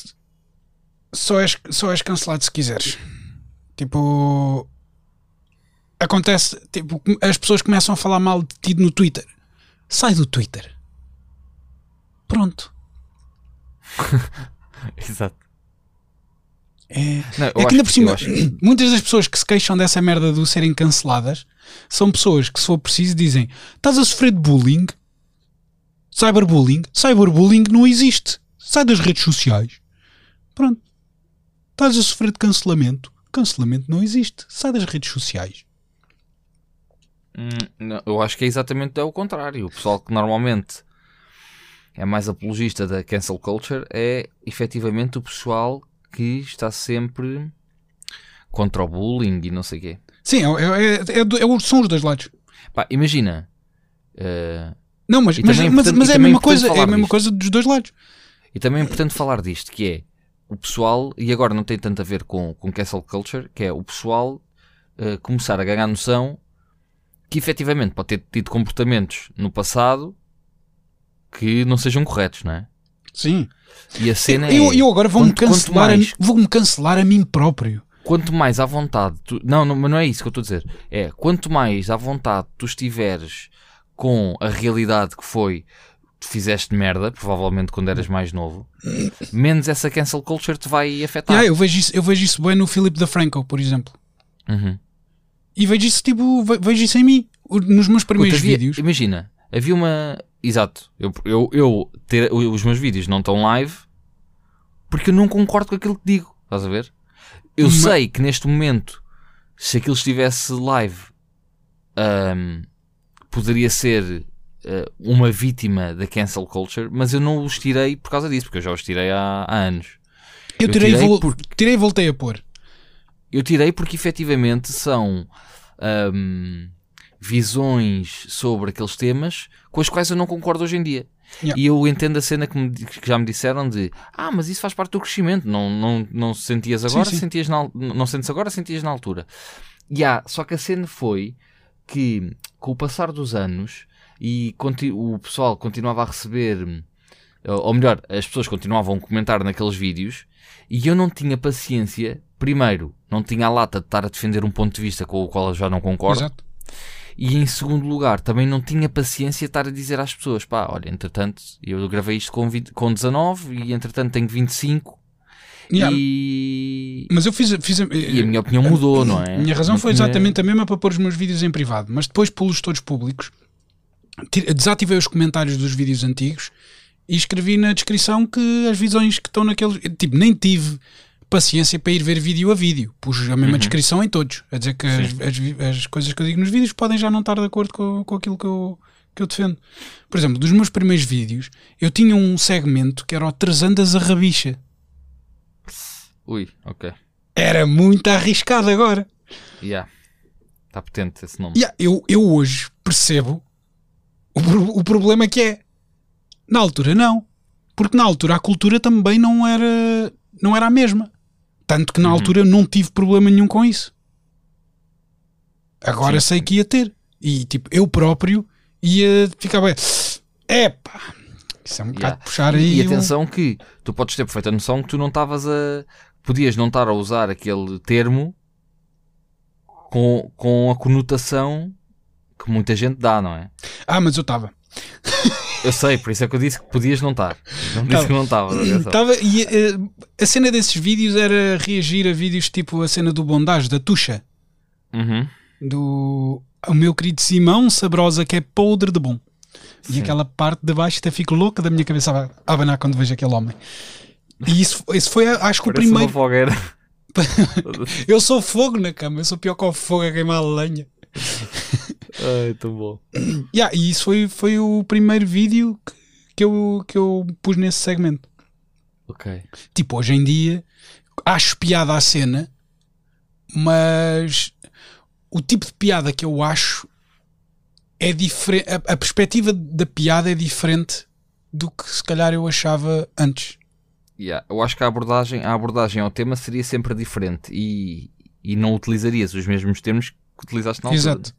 só és, só és cancelado se quiseres. Tipo. Acontece, tipo, as pessoas começam a falar mal de ti no Twitter. Sai do Twitter. Pronto. Exato. É, Não, é que ainda por cima, muitas das pessoas que se queixam dessa merda do serem canceladas são pessoas que, se for preciso, dizem: estás a sofrer de bullying? Cyberbullying? Cyberbullying não existe. Sai das redes sociais. Pronto. Estás a sofrer de cancelamento? Cancelamento não existe. Sai das redes sociais. Hum, não, eu acho que é exatamente o contrário. O pessoal que normalmente é mais apologista da cancel culture é efetivamente o pessoal que está sempre contra o bullying e não sei o quê. Sim, é, é, é, é são os dois lados. Pá, imagina. eh, Não, mas, mas, é mas, mas é a é mesma coisa, é a mesma disto. coisa dos dois lados. e também é importante falar disto, que é o pessoal, e agora não tem tanto a ver com, com cancel culture, que é o pessoal eh, começar a ganhar noção que efetivamente pode ter tido comportamentos no passado que não sejam corretos, não é? Sim. E a cena Eu, é. eu agora vou-me cancelar, a- vou-me cancelar a mim próprio. quanto mais à vontade tu, não, não, mas não é isso que eu estou a dizer é, quanto mais à vontade tu estiveres com a realidade que foi tu fizeste merda, provavelmente quando eras mais novo menos essa cancel culture te vai afetar Yeah, eu, vejo isso, eu vejo isso bem no Philip DeFranco, por exemplo. Uhum. E vejo isso, tipo, ve- vejo isso em mim. Nos meus primeiros Puta, havia- vídeos. imagina, havia uma exato, eu, eu, eu ter, os meus vídeos não estão live porque eu não concordo com aquilo que digo, estás a ver? Eu Ma- sei que neste momento se aquilo estivesse live ahm, poderia ser ah, uma vítima da cancel culture, mas eu não os tirei por causa disso, porque eu já os tirei há, há anos. Eu, eu tirei, e tirei vol- porque- tirei e voltei a pôr. Eu tirei porque efetivamente são ahm, visões sobre aqueles temas com as quais eu não concordo hoje em dia. Yeah. E eu entendo a cena que, me- que já me disseram de ah, mas isso faz parte do crescimento, não, não, não sentias agora, sim. sentias na, não sentes agora, sentias na altura. E há, só que a cena foi que com o passar dos anos e o pessoal continuava a receber, ou melhor, as pessoas continuavam a comentar naqueles vídeos e eu não tinha paciência, primeiro, não tinha a lata de estar a defender um ponto de vista com o qual eu já não concordo, Exato. e em segundo lugar, também não tinha paciência de estar a dizer às pessoas: pá, olha, entretanto, eu gravei isto com, 20 com 19 e entretanto tenho 25 Yeah, e... Mas eu fiz, fiz e a minha opinião mudou, não é? A minha razão Não foi tinha- exatamente a mesma para pôr os meus vídeos em privado, mas depois pô-los todos públicos. Ti- Desativei os comentários dos vídeos antigos e escrevi na descrição que as visões que estão naqueles. Tipo, nem tive paciência para ir ver vídeo a vídeo. Pus a mesma Uhum. descrição em todos. A dizer que as, as as coisas que eu digo nos vídeos podem já não estar de acordo com, com aquilo que eu, que eu defendo. Por exemplo, dos meus primeiros vídeos, eu tinha um segmento que era o Três Andas a Rabicha. Ui, ok. Era muito arriscado agora. Yeah. Está potente esse nome. Yeah, eu, eu hoje percebo o, o problema que é. Na altura, não. Porque na altura a cultura também não era, não era a mesma. Tanto que na Uhum. altura eu não tive problema nenhum com isso. Agora Sim. sei que ia ter. E tipo, eu próprio ia ficar bem. Epá! Isso é um bocado Yeah. puxar aí. E o- atenção que tu podes ter perfeita noção que tu não estavas a. Podias não estar a usar aquele termo com, com a conotação que muita gente dá, não é? Ah, mas eu estava. Eu sei, por isso é que eu disse que podias não estar. Não disse Tava. que não atenção. Estava e eh, a cena desses vídeos era reagir a vídeos tipo a cena do bondage da Tuxa. Uhum. do o meu querido Simão Sabrosa, que é podre de bom. E Sim. aquela parte de baixo até fico louca da minha cabeça a abanar quando vejo aquele homem. E isso, isso foi, acho que o Parece uma primeiro. fogueira. Eu sou fogo na cama, eu sou pior que o fogo a queimar a lenha. Ai, tão bom. Yeah, e isso foi, foi o primeiro vídeo que, que, eu, que eu pus nesse segmento. Ok. Tipo, hoje em dia, acho piada à cena, mas o tipo de piada que eu acho é diferente. A, a perspectiva da piada é diferente do que se calhar eu achava antes. Yeah, eu acho que a abordagem, a abordagem ao tema seria sempre diferente e, e não utilizarias os mesmos termos que utilizaste na altura. Exato.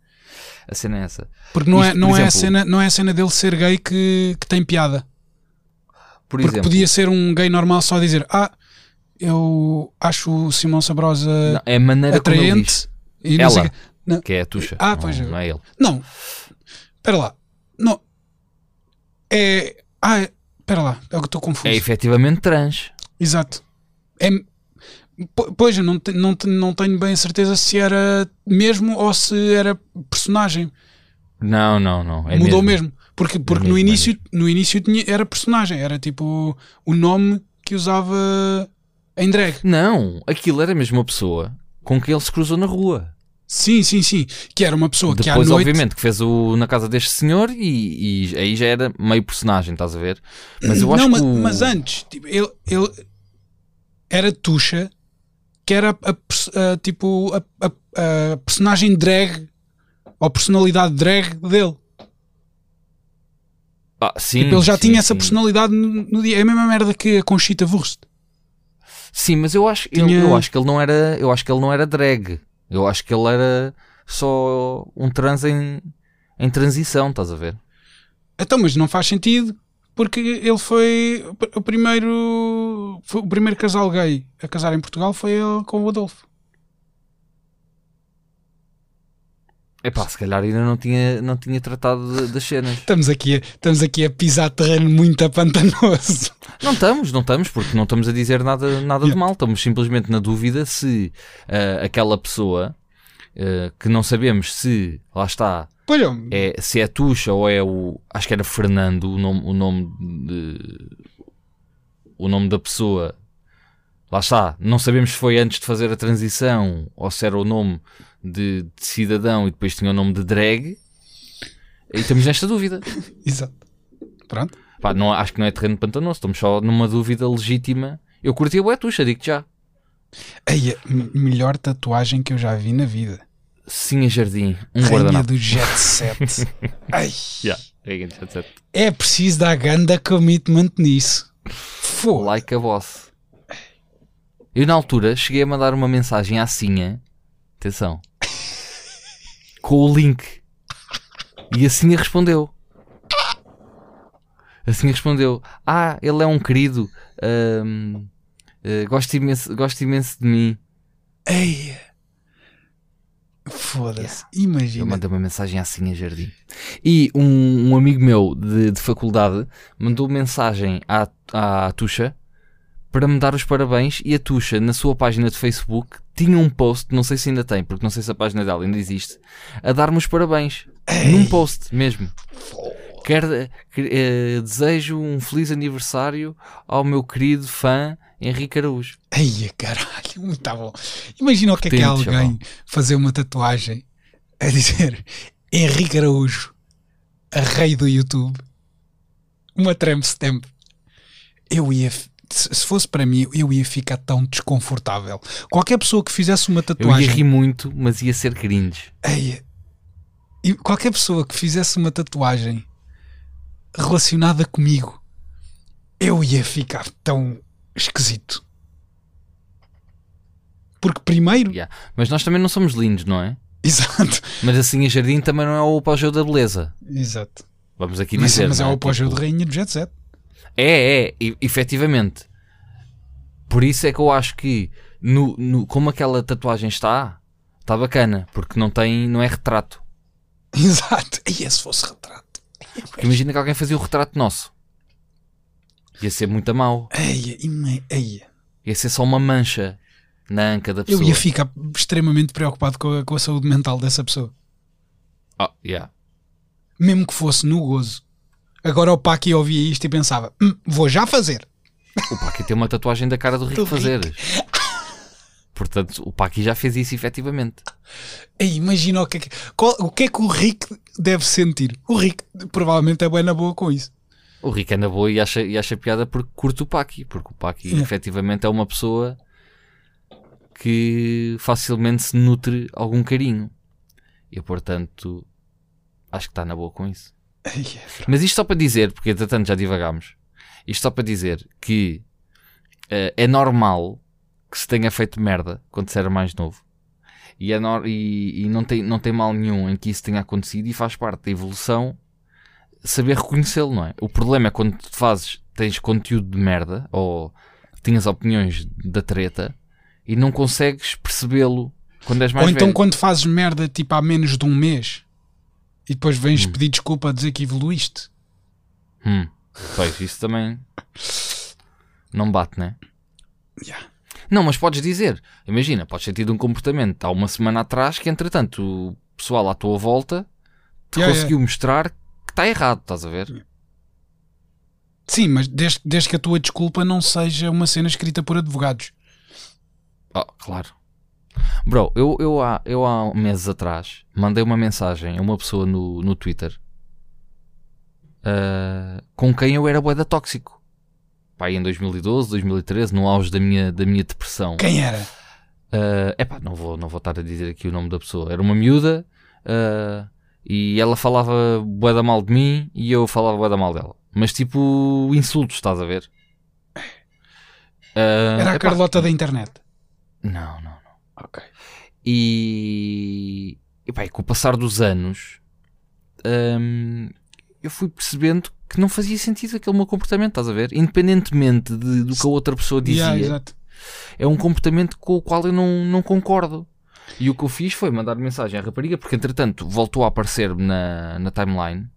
A cena é essa. Porque não, é, Isto, por não, é a exemplo- cena, não é a cena dele ser gay que, que tem piada. Por Porque exemplo, podia ser um gay normal só dizer Ah, eu acho o Simão Sabrosa não, é a maneira atraente. E não Ela. Não, que é a tuxa. Ah, não, pois é. não é ele. não, espera lá. Não. É. Ah, é- espera lá, é o que estou confuso. É efetivamente trans. Exato. É, po- pois, eu não, te- não, te- não tenho bem a certeza se era mesmo ou se era personagem. Não, não, não. É Mudou mesmo. mesmo. Porque, porque mesmo, no é início, no início tinha, era personagem, era tipo o nome que usava em drag. Não, aquilo era mesmo uma pessoa com quem ele se cruzou na rua. Sim, sim, sim. Que era uma pessoa que à Depois, noite. obviamente, que fez o na casa deste senhor e, e aí já era meio personagem, estás a ver? Mas eu acho não, mas, que. o- mas antes, tipo, ele, ele era Tuxa, que era a, pers- a, tipo a, a- a personagem drag ou personalidade drag dele. Ah, sim, Tipo, ele já sim, tinha essa sim. personalidade no, no dia. É a mesma merda que a Conchita Wurst. Sim, mas eu acho, eu- Tinha- eu, acho que ele não era, eu acho que ele não era drag. Eu acho que ele era só um trans em, em transição, estás a ver? Então, mas não faz sentido porque ele foi o pr- o primeiro foi o primeiro casal gay a casar em Portugal foi ele com o Adolfo. Epá, se calhar ainda não tinha, não tinha tratado das cenas. Estamos aqui, a, estamos aqui a pisar terreno muito apantanoso. Não estamos, não estamos, porque não estamos a dizer nada, nada de mal. Estamos simplesmente na dúvida se ah, aquela pessoa ah, que não sabemos se, lá está, é, se é Tuxa ou é o. Acho que era Fernando o nome, o nome de. O nome da pessoa. Lá está. Não sabemos se foi antes de fazer a transição ou se era o nome de, de cidadão e depois tinha o nome de drag. E estamos nesta dúvida. exato. Pronto. Pá, não, acho que não é terreno pantanoso. Estamos só numa dúvida legítima. Eu curti a Tuxa, digo já. M- melhor tatuagem que eu já vi na vida. Sim, a jardim. Um Rainha guardanapo. do Jet Set. Ai, Yeah. Like é preciso dar ganda commitment nisso. Foda. Like a boss. Eu na altura cheguei a mandar uma mensagem à Sinha. Atenção. Com o link. E a Sinha respondeu. A Sinha respondeu. Ah, ele é um querido. ahm, eh, gosto, imenso, gosto imenso de mim. Ei. Foda-se. Eu Imagina. mandei uma mensagem à Sinha Jardim. E um, um amigo meu de, de faculdade mandou mensagem à, à Tuxa para me dar os parabéns. E a Tuxa, na sua página de Facebook, tinha um post, não sei se ainda tem, porque não sei se a página dela ainda existe, a dar-me os parabéns. Num post mesmo. Quer, que- eh, desejo um feliz aniversário ao meu querido fã Henrique Araújo. Ai, caralho, muito bom. Imagina o que é que é alguém chaval. fazer uma tatuagem a dizer Henrique Araújo, a rei do YouTube, uma tramp stamp. Eu ia, se se fosse para mim, eu ia ficar tão desconfortável. Qualquer pessoa que fizesse uma Eu ia tatuagem. rir muito, mas ia ser cringe. Ei, e qualquer pessoa que fizesse uma tatuagem relacionada comigo, eu ia ficar tão esquisito. Porque primeiro, Yeah. Mas nós também não somos lindos, não é? exato, Mas assim a Jardim também não é o apogeu da beleza. exato. Vamos aqui Mas, dizer. mas é não o apogeu Tipo, de rainha do Jet Set. É, é, e- efetivamente. Por isso é que eu acho que no, no- como aquela tatuagem está, está bacana, porque não tem, não é retrato. Exato. E se fosse retrato? Porque imagina que alguém fazia o retrato nosso. Ia ser muito mau. Eia, eia. Ia ser só uma mancha na anca da Eu pessoa. ia ficar extremamente preocupado com a, com a saúde mental dessa pessoa. Ah, yeah. Mesmo que fosse no gozo. Agora o Paqui ouvia isto e pensava: "Hum, vou já fazer. O Paqui tem uma tatuagem da cara do Rico Do Fazeres. Portanto, o Paqui já fez isso efetivamente. Ei, imagina o que, é que, qual- o que é que o Rick deve sentir. O Rick provavelmente é bem na boa com isso. O Rico é na boa e acha, e acha piada porque curte o Paqui, porque o Paqui Yeah. efetivamente é uma pessoa que facilmente se nutre algum carinho. E portanto, acho que está na boa com isso. É Mas isto só para dizer, porque entretanto já divagámos, isto só para dizer que eh, é normal que se tenha feito merda quando se era mais novo. E, é e, e não, tem, não tem mal nenhum em que isso tenha acontecido e faz parte da evolução saber reconhecê-lo, não é? O problema é quando tu fazes, tens conteúdo de merda ou tinhas opiniões da treta e não consegues percebê-lo quando és mais Ou então velho. quando fazes merda tipo há menos de um mês e depois vens Hum. pedir desculpa a dizer que evoluíste. Hum, pois, isso também não bate, né? Yeah. Não, mas podes dizer, imagina, podes ter tido um comportamento há uma semana atrás que, entretanto, o pessoal à tua volta te Yeah, conseguiu mostrar que está errado, estás a ver? Sim, mas desde, desde que a tua desculpa não seja uma cena escrita por advogados. Oh, claro. Bro, eu, eu, há, eu há meses atrás mandei uma mensagem a uma pessoa no, no Twitter ah, com quem eu era boeda tóxico. Pá, aí em 2012, 2013, no auge da minha, da minha depressão. Quem era? É epá, não vou, não vou estar a dizer aqui o nome da pessoa. Era uma miúda ah, e ela falava bué da mal de mim e eu falava bué da mal dela. Mas tipo, insultos, estás a ver? Ah, Era a epá, Carlota da internet. Não, não. Ok. E, e com o passar dos anos hum, eu fui percebendo que não fazia sentido aquele meu comportamento, estás a ver? Independentemente de- do que a outra pessoa dizia, Yeah, é um comportamento com o qual eu não, não concordo. E o que eu fiz foi mandar mensagem à rapariga, porque entretanto voltou a aparecer na, na timeline.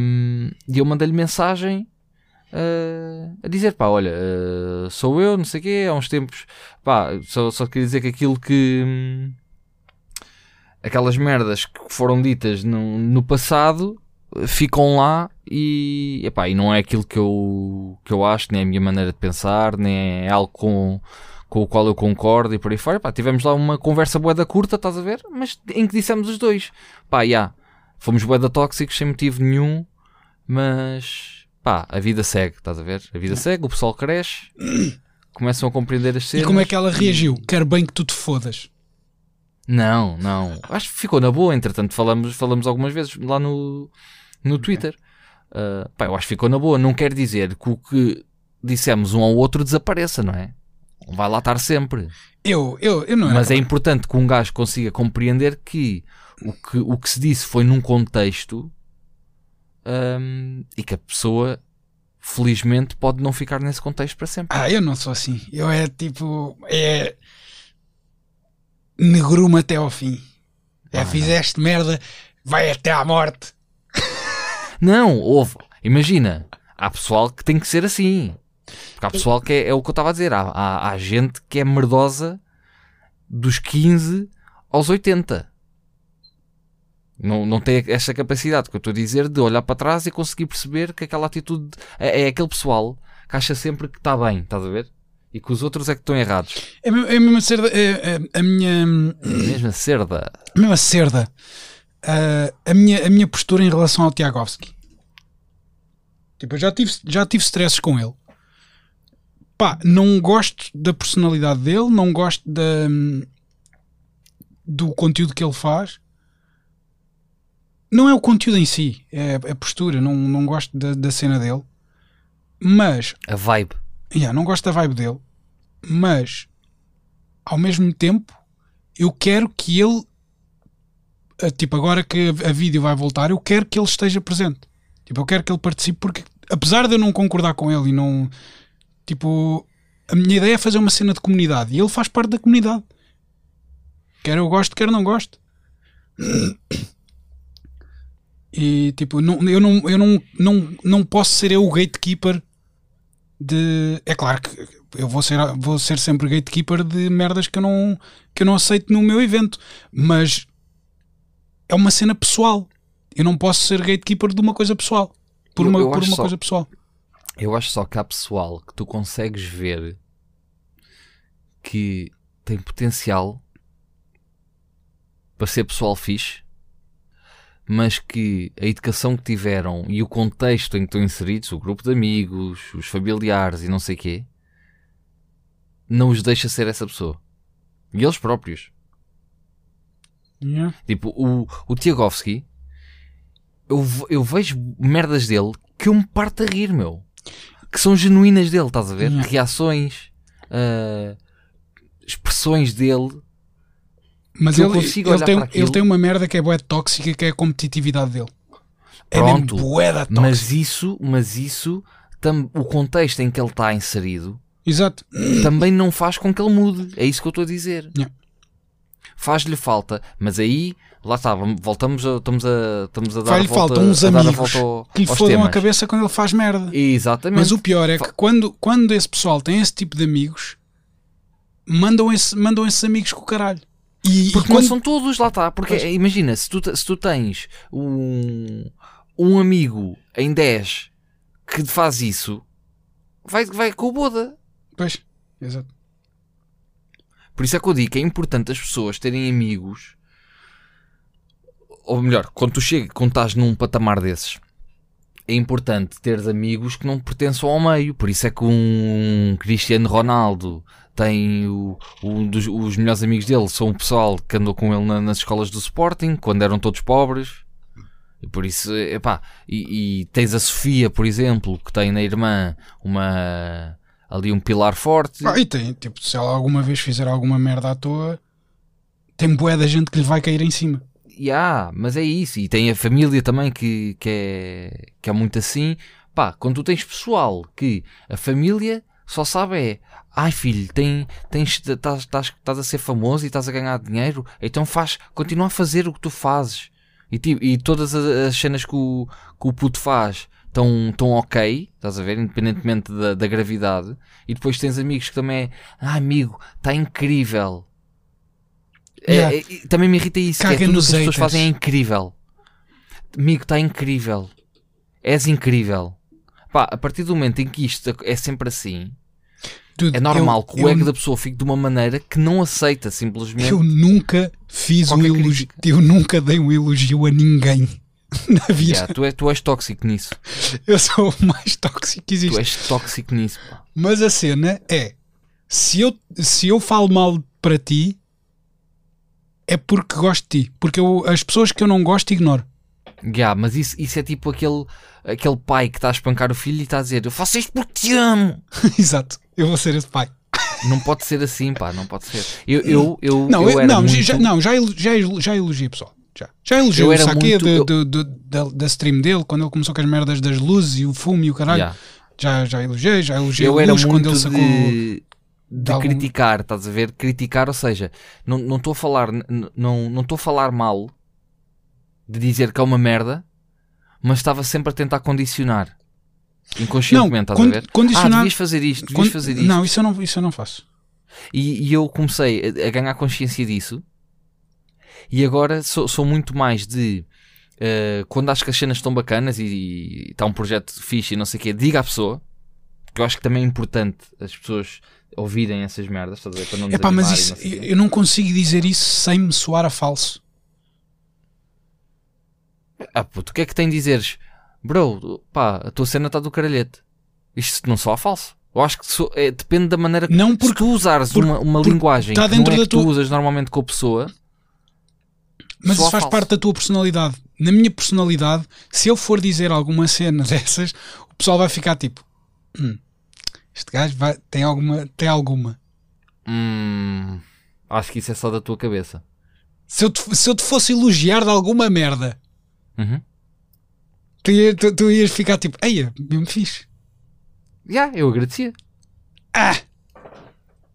Hum, e eu mandei-lhe mensagem ah, a dizer: pá, olha, ah, sou eu, não sei o quê, há uns tempos, pá, só, só queria dizer que aquilo que. hum, aquelas merdas que foram ditas no, no passado ficam lá e, epá, e não é aquilo que eu, que eu acho, nem é a minha maneira de pensar, nem é algo com, com o qual eu concordo e por aí fora. Epá, tivemos lá uma conversa boeda curta, estás a ver? Mas em que dissemos os dois, pá, já, fomos boeda tóxicos sem motivo nenhum, mas pá, a vida segue, estás a ver? A vida segue, o pessoal cresce, começam a compreender as E cenas. como é que ela reagiu? Quero bem que tu te fodas. Não, não. Acho que ficou na boa. Entretanto, falamos, falamos algumas vezes lá no, no Twitter. Uh, pá, eu acho que ficou na boa. Não quer dizer que o que dissemos um ao outro desapareça, não é? Vai lá estar sempre. Eu, eu, eu não. Mas é importante que um gajo consiga compreender que o que, o que se disse foi num contexto um, e que a pessoa, felizmente, pode não ficar nesse contexto para sempre. Ah, eu não sou assim. Eu é tipo. É. Negrume até ao fim. É, Ah, fizeste merda, vai até à morte. Não, houve. Imagina, há pessoal que tem que ser assim. Porque há pessoal que é, é o que eu estava a dizer. Há, há, há gente que é merdosa dos 15 aos 80. Não, não tem esta capacidade que eu estou a dizer de olhar para trás e conseguir perceber que aquela atitude é, é aquele pessoal que acha sempre que está bem, estás a ver? E que os outros é que estão errados. É, é a mesma cerda. é- é a minha. Mesmo cerda. A mesma cerda. Ah, a, minha, a minha postura em relação ao Tiagovski. Tipo, eu já tive, já tive stresses com ele. Pá, não gosto da personalidade dele, não gosto da, do conteúdo que ele faz. Não é o conteúdo em si, é a postura. Não, não gosto da, da cena dele. Mas A vibe. Yeah, não gosto da vibe dele, mas ao mesmo tempo eu quero que ele, eh, tipo, agora que a, a vídeo vai voltar, eu quero que ele esteja presente. Tipo, eu quero que ele participe porque, apesar de eu não concordar com ele e não, tipo, a minha ideia é fazer uma cena de comunidade e ele faz parte da comunidade. Quer eu gosto, quer não gosto. E tipo, não, eu, não, eu não, não, não posso ser eu o gatekeeper de. É claro que eu vou ser, vou ser sempre gatekeeper de merdas que eu, não, que eu não aceito no meu evento, mas é uma cena pessoal. Eu não posso ser gatekeeper de uma coisa pessoal. Por Eu- uma, eu por uma só- coisa pessoal. Eu acho só que há pessoal que tu consegues ver que tem potencial para ser pessoal fixe, mas que a educação que tiveram e o contexto em que estão inseridos, o grupo de amigos, os familiares e não sei quê, não os deixa ser essa pessoa. E eles próprios. Yeah. Tipo, o, o Tiagovski, eu, eu vejo merdas dele que eu me parto a rir, meu. Que são genuínas dele, estás a ver? Yeah. Reações, ah, expressões dele. Mas Que ele, ele, tem, ele tem uma merda que é bué tóxica que é a competitividade dele. É Pronto. mesmo bué da tóxica. Mas isso, mas isso, tam- o contexto em que ele está inserido, Exato. também não faz com que ele mude. É isso que eu estou a dizer. Yeah. Faz-lhe falta, mas aí, lá está, voltamos a, estamos a, estamos a dar Faz-lhe falta uns amigos ao- que lhe fodam a cabeça quando ele faz merda. Exatamente. Mas o pior é que Fa- quando, quando esse pessoal tem esse tipo de amigos, mandam, esse, mandam esses amigos com o caralho. E, Porque e quando, não são todos, lá está. Porque Pois. imagina, se tu, se tu tens um, um amigo em 10 que faz isso, vai, vai com o boda. Pois, exato. Por isso é que eu digo que é importante as pessoas terem amigos. Ou melhor, quando tu chegas, quando estás num patamar desses, é importante teres amigos que não pertençam ao meio. Por isso é que um Cristiano Ronaldo tem o, um dos os melhores amigos dele, são o pessoal que andou com ele na- nas escolas do Sporting, quando eram todos pobres. E por isso, epá, e, e tens a Sofia, por exemplo, que tem na irmã uma ali um pilar forte. Ah, e tem, tipo, se ela alguma vez fizer alguma merda à toa, tem bué da gente que lhe vai cair em cima. Ya, mas é isso. E tem a família também que, que, é, que é muito assim. Pá, quando tu tens pessoal que a família só sabe é ai filho, tem, tens, estás, estás, estás a ser famoso e estás a ganhar dinheiro, então faz, continua a fazer o que tu fazes. E, tipo, e todas as, as cenas que o, que o puto faz estão tão ok, estás a ver, independentemente da, da gravidade. E depois tens amigos que também é, ah amigo, está incrível. É- Yeah. é- e também me irrita isso, que é Caga tudo que as pessoas fazem é incrível. Amigo, está incrível. És incrível. Pá, a partir do momento em que isto é sempre assim, Dude, é normal eu, que o ego eu, da pessoa fique de uma maneira que não aceita simplesmente. eu nunca fiz um elogio. crítica. Eu nunca dei um elogio a ninguém na vida. Yeah, tu, é, tu és tóxico nisso. Eu sou o mais tóxico que existe. Tu és tóxico nisso. pá. Mas a cena é: se eu, se eu falo mal para ti, é porque gosto de ti. Porque eu, as pessoas que eu não gosto, ignoro. Yeah, mas isso, isso é tipo aquele, aquele pai que está a espancar o filho e está a dizer Eu faço isto porque te amo. Exato. Eu vou ser esse pai. Não pode ser assim, pá, não pode ser. Eu, eu, eu, Não, eu eu- não, muito... já, não já, já, já elogiei pessoal. Já, já elogiei o saque muito- de- do- do- da, stream dele, quando ele começou com as merdas das luzes e o fumo e o caralho. Yeah. Já, já elogiei, já elogiei Eu era Luz quando muito ele sacou. de, de algum- criticar, estás a ver? Criticar, ou seja, não não estou a falar, não estou a falar mal de dizer que é uma merda, mas estava sempre a tentar condicionar inconscientemente, estás con- a ver? condicionar- Ah, devias fazer isto, devias Quando- fazer isto. Não, isso eu não, isso eu não faço. E, e eu comecei a, a ganhar consciência disso e agora sou, sou muito mais de eh, quando acho que as cenas estão bacanas e está um projeto fixe e não sei o quê, diga à pessoa, porque eu acho que também é importante as pessoas ouvirem essas merdas, estás a ver? Para não Epá, mas isso, não quê. eu não consigo dizer isso sem me soar a falso. Ah, puto, o que é que tem de dizeres? Bro, pá, a tua cena está do caralhete. Isto não só a falso. Eu acho que so- é, depende da maneira que Não porque tu usares porque- uma, uma porque linguagem tá que não é que tu tua- usas normalmente com a pessoa, Mas isso faz falso. parte da tua personalidade. Na minha personalidade, se eu for dizer alguma cena dessas, o pessoal vai ficar tipo: "Hum, Este gajo vai- tem, alguma, tem alguma. Hum, acho que isso é só da tua cabeça. Se eu, te, se eu te fosse elogiar de alguma merda, Uhum. tu, tu- tu ias ficar tipo: Eia, mesmo fixe. Já, eu agradecia. Ah!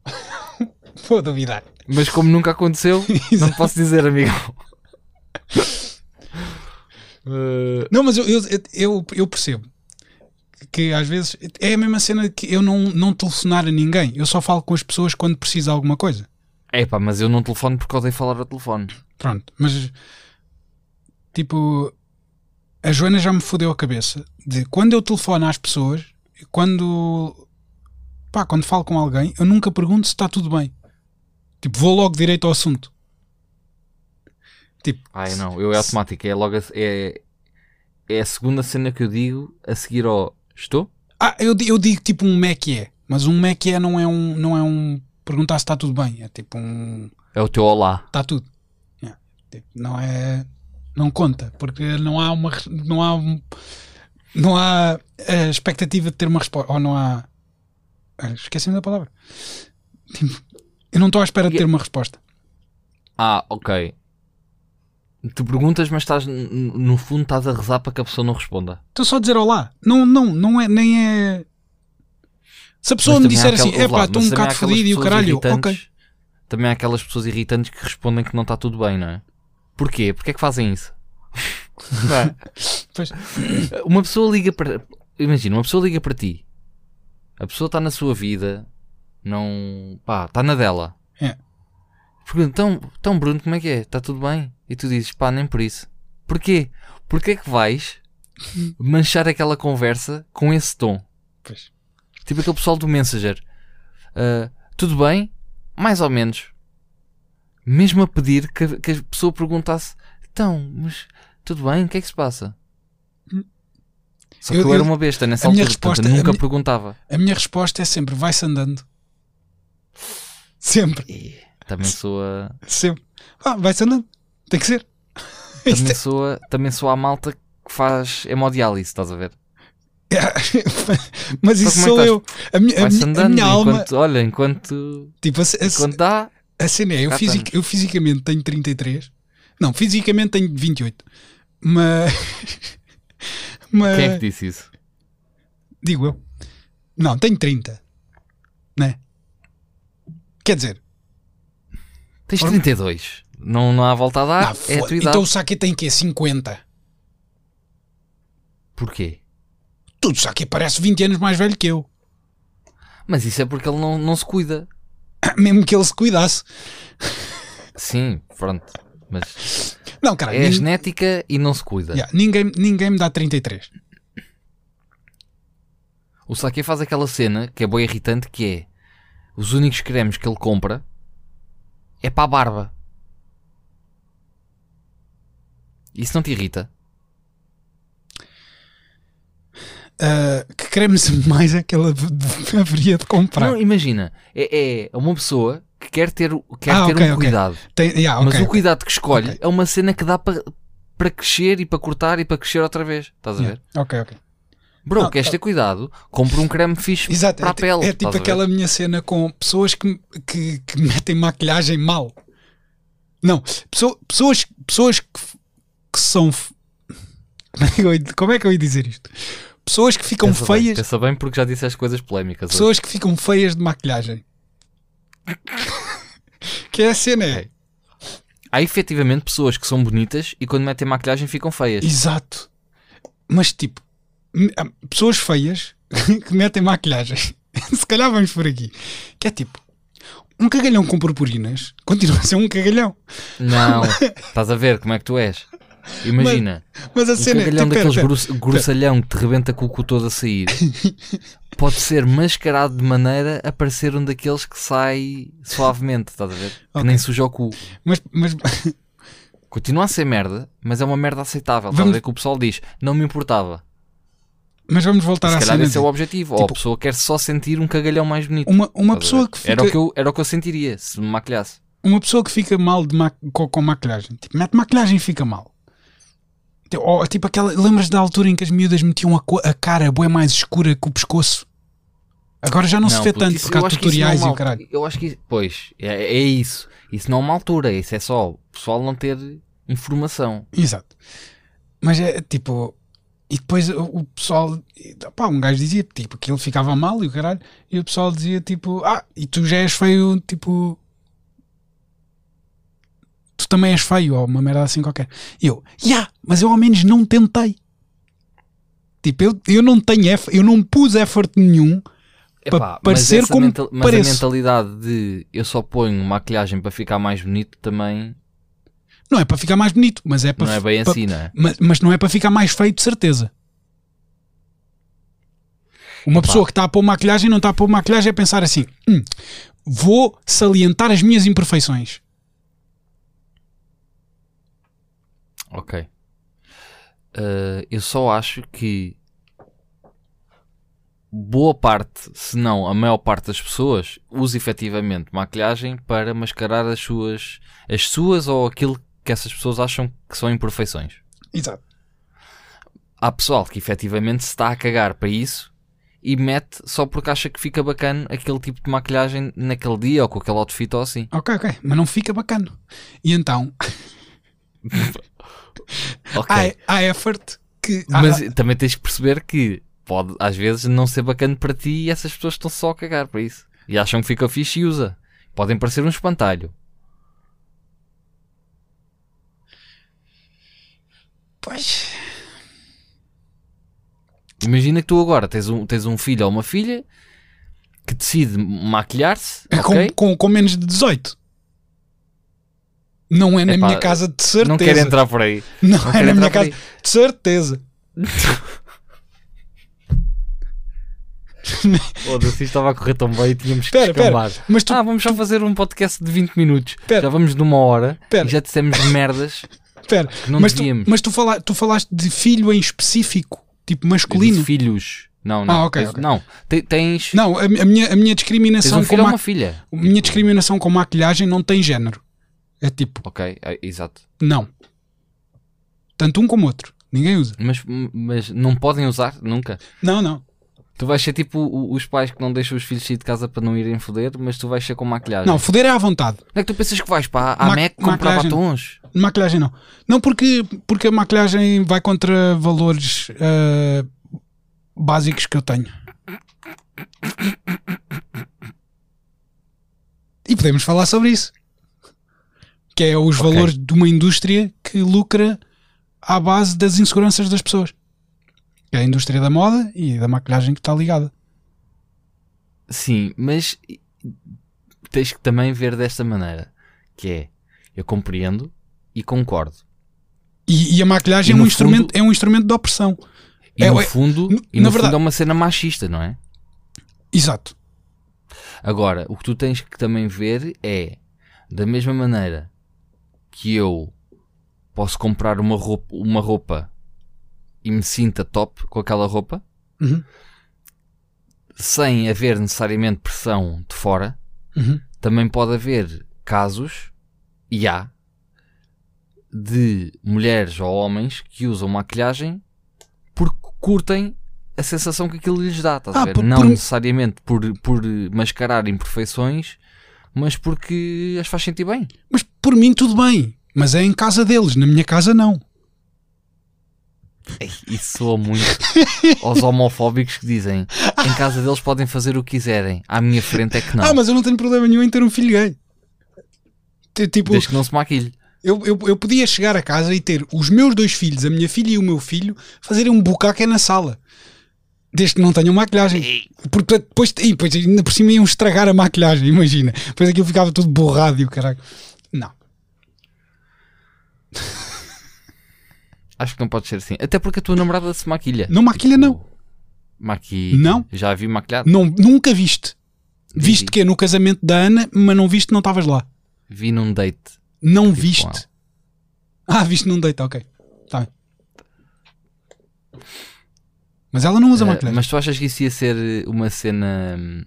Vou duvidar. Mas como nunca aconteceu, não posso dizer, amigo. Uh, Não, mas eu, eu, eu, eu percebo que às vezes é a mesma cena que eu não, não telefonar a ninguém. Eu só falo com as pessoas quando preciso de alguma coisa. epá, mas eu não telefono porque odeio falar ao telefone. Pronto, mas tipo, a Joana já me fodeu a cabeça de quando eu telefono às pessoas, quando pá, quando falo com alguém, eu nunca pergunto se está tudo bem. Tipo, vou logo direito ao assunto. Tipo, Ai não, eu é automático. É logo a, é, é a segunda cena que eu digo a seguir ao estou? ah, eu, eu digo tipo um como é que é. Mas um Mac é não é um, não é um perguntar se está tudo bem. É tipo um. É o teu olá. Está tudo. Tipo, não é. Não conta. Porque não há uma. Não há. Não há a expectativa de ter uma resposta. Ou não há. Ah, Esqueci-me da palavra. Tipo, eu não estou à espera de ter uma resposta. Ah, ok. Tu perguntas, mas estás, no fundo, estás a rezar para que a pessoa não responda. Estou só a dizer olá. Não, não, não é. Nem é. Se a pessoa me disser assim, é pá, estou um bocado fodido e o caralho, ok. Também há aquelas pessoas irritantes que respondem que não está tudo bem, não é? Porquê? Porquê é que fazem isso? É? Pois. Uma pessoa liga para. Imagina, uma pessoa liga para ti. A pessoa está na sua vida, não. pá, está na dela. É. Pergunta, então, então, Bruno, como é que é? Está tudo bem? E tu dizes, pá, nem por isso. Porquê? Porquê é que vais manchar aquela conversa com esse tom? Pois. Tipo aquele pessoal do Messenger. Ah, tudo bem? Mais ou menos. Mesmo a pedir que, a- que a pessoa perguntasse: Então, mas tudo bem? O que é que se passa? Só que Eu- eu, era uma besta nessa a altura, portanto, resposta- eu a nunca minha- perguntava. A minha resposta é sempre: vai-se andando. Sempre, E também sou a, sempre. Ah, vai-se andando. Tem que ser. Também sou a, também sou a malta que faz hemodiálise, estás a ver? é- Mas isso é sou eu. A minha, a Vai-se minha, a minha alma. enquanto, olha, enquanto, Tipo, a, a, enquanto dá. A cena é: eu, fisic- eu fisicamente tenho 33. Não, fisicamente tenho 28. Mas. mas Quem é que disse isso? Digo eu. Não, tenho 30. Né? Quer dizer, Tens Ora- 32. Não, não há volta a dar. ah, é a então o Saki tem quê? 50. Porquê? Tudo, Saki parece 20 anos mais velho que eu. Mas isso é porque ele não, não se cuida. Mesmo que ele se cuidasse. Sim, pronto. Mas Não, cara, é genética e não se cuida. Yeah, ninguém, ninguém me dá 33. O Sake faz aquela cena que é boa irritante que é os únicos cremes que ele compra é para a barba. Isso não te irrita? Ah, que cremes mais é que ele haveria de comprar? Não, imagina, é, é uma pessoa que quer ter, quer Ah, ter ok, um cuidado, Tem, yeah, mas ok, o cuidado que escolhe é uma cena que dá para para crescer e para cortar e para crescer outra vez. Estás a ver? Yeah, Ok, ok. Bro, Não, queres ter cuidado? Compra um creme fixe Exato, para é, a ti- pele. é estás tipo aquela minha cena com pessoas que, que, que metem maquilhagem mal. Não, pessoa- pessoas, pessoas que, que são. Como é, que eu, como é que eu ia dizer isto? Pessoas que ficam pensa bem, feias. pensa bem porque já disseste coisas polémicas. hoje. Pessoas que ficam feias de maquilhagem. que é a cena, é. Há efetivamente pessoas que são bonitas e quando metem maquilhagem ficam feias. Exato. Mas tipo, há pessoas feias que metem maquilhagem. Se calhar vamos por aqui. Que é tipo, um cagalhão com purpurinas continua a ser um cagalhão. Não, estás a ver como é que tu és. Imagina, Mas a um cena é. cagalhão Tipo, pera, daqueles pera. gross- grossalhão que te rebenta com o cu todo a sair pode ser mascarado de maneira a parecer um daqueles que sai suavemente, estás a ver? Que Ok. nem suja o cu. Mas, mas Continua a ser merda, mas é uma merda aceitável. Estás a Vamos- ver que o pessoal diz, não me importava. Mas vamos voltar Se à cena. esse é o objetivo. Ou a tipo- pessoa quer só sentir um cagalhão mais bonito. Uma, uma a pessoa que fica, era, o que eu, era o que eu sentiria se me maquilhasse. uma pessoa que fica mal de ma- com, com maquilhagem, tipo, mete maquilhagem e fica mal. Ou, tipo aquela, lembras da altura em que as miúdas metiam a, a cara bué mais escura que o pescoço? Agora já não, se vê tanto que isso não é tutoriais e uma o caralho. al- Eu acho que, pois, é, é isso. Isso não é uma altura, isso é só o pessoal não ter informação. Exato. Mas é tipo. E depois o, o pessoal. Pá, um gajo dizia tipo que ele ficava mal e o caralho. E o pessoal dizia tipo: Ah, e tu já és feio, tipo. Tu também és feio, ou uma merda assim qualquer. E eu, já, mas eu ao menos não tentei. Tipo, eu, eu não tenho effort, eu não pus effort nenhum. Epá, Para parecer como mental- mas pareço. a mentalidade de eu só ponho maquilhagem para ficar mais bonito também Não é para ficar mais bonito, mas é para. não é bem para- assim, não é? mas, mas não é para ficar mais feio, de certeza. Uma Epá. pessoa que está a pôr maquilhagem não está a pôr maquilhagem é pensar assim: "Hum, vou salientar as minhas imperfeições. Ok. Uh, eu só acho que boa parte, se não a maior parte das pessoas, usa efetivamente maquilhagem para mascarar as suas, as suas ou aquilo que essas pessoas acham que são imperfeições. Exato. Há pessoal que efetivamente se está a cagar para isso e mete só porque acha que fica bacana aquele tipo de maquilhagem naquele dia ou com aquele outfit ou assim. Ok, ok. Mas não fica bacana. E então, Ok. há, há effort que. há- Mas também tens que perceber que pode às vezes não ser bacana para ti e essas pessoas estão só a cagar para isso. E acham que fica fixe e usa. Podem parecer um espantalho. Pois. Imagina que tu agora tens um, tens um filho ou uma filha que decide maquilhar-se, É ok? com, com, com menos de 18. Não é na Epá, minha casa de certeza. Não quero entrar por aí. Não não é na minha casa de certeza. Foda-se, estava a correr tão bem e tínhamos que Pera, pera. descambar. Mas tu. Ah, vamos só fazer um podcast de 20 minutos. Pera. Já vamos de uma hora Pera. e já dissemos merdas Pera, não mas, tu, mas tu, fala, tu falaste de filho em específico, tipo masculino. filhos. Não, não. Ah, ok, Tens- ok. Não, Te- tens, Não, a, a minha, a minha tens discriminação um com filho ou ma- uma filha. a minha discriminação com maquilhagem não tem género. É tipo, Ok, é, exato. não. Tanto um como outro. Ninguém usa. Mas, mas não podem usar nunca. Não, não. Tu vais ser tipo os pais que não deixam os filhos sair de casa para não irem foder, mas tu vais ser com maquilhagem. Não, foder é à vontade. Não é que tu pensas que vais para a Ma- Mac comprar batons? Maquilhagem não. Não porque, porque a maquilhagem vai contra valores ah, básicos que eu tenho. E podemos falar sobre isso. Que é os Ok. valores de uma indústria que lucra à base das inseguranças das pessoas. É a indústria da moda e da maquilhagem que está ligada. Sim, mas tens que também ver desta maneira. Que é, eu compreendo e concordo. E, e a maquilhagem E é, um no instrumento, fundo- é um instrumento de opressão. E É, no é- fundo, no- e na no fundo verdade- é uma cena machista, não é? Exato. Agora, o que tu tens que também ver é, da mesma maneira que eu posso comprar uma roupa, uma roupa e me sinta top com aquela roupa, Uhum. sem haver necessariamente pressão de fora, Uhum. também pode haver casos, e há, de mulheres ou homens que usam maquilhagem porque curtem a sensação que aquilo lhes dá, estás a Ah, ver? por- Não por- necessariamente por, por mascarar imperfeições, mas porque as faz sentir bem. Mas por mim tudo bem. Mas é em casa deles, na minha casa não. Isso soa muito aos homofóbicos que dizem em casa deles podem fazer o que quiserem, à minha frente é que não. Ah, mas eu não tenho problema nenhum em ter um filho gay. Tipo, Desde que não se maquilhe. eu, eu, eu podia chegar a casa e ter os meus dois filhos, a minha filha e o meu filho, fazerem um bucaque na sala. Desde que não tenham maquilhagem. Porque depois, e depois ainda por cima iam estragar a maquilhagem, imagina. Depois aquilo ficava tudo borrado e o caralho. Não. Acho que não pode ser assim. Até porque a tua namorada se maquilha. Não maquilha, não. Maquilha. Não. Já a vi maquilhado? não nunca viste. Vi, Viste vi. que é no casamento da Ana, mas não viste, não estavas lá. Vi num date. Não com viste. Ah, viste num date, ok. Tá bem. Mas ela não usa Eh, maquilhagem. mas tu achas que isso ia ser uma cena. hum,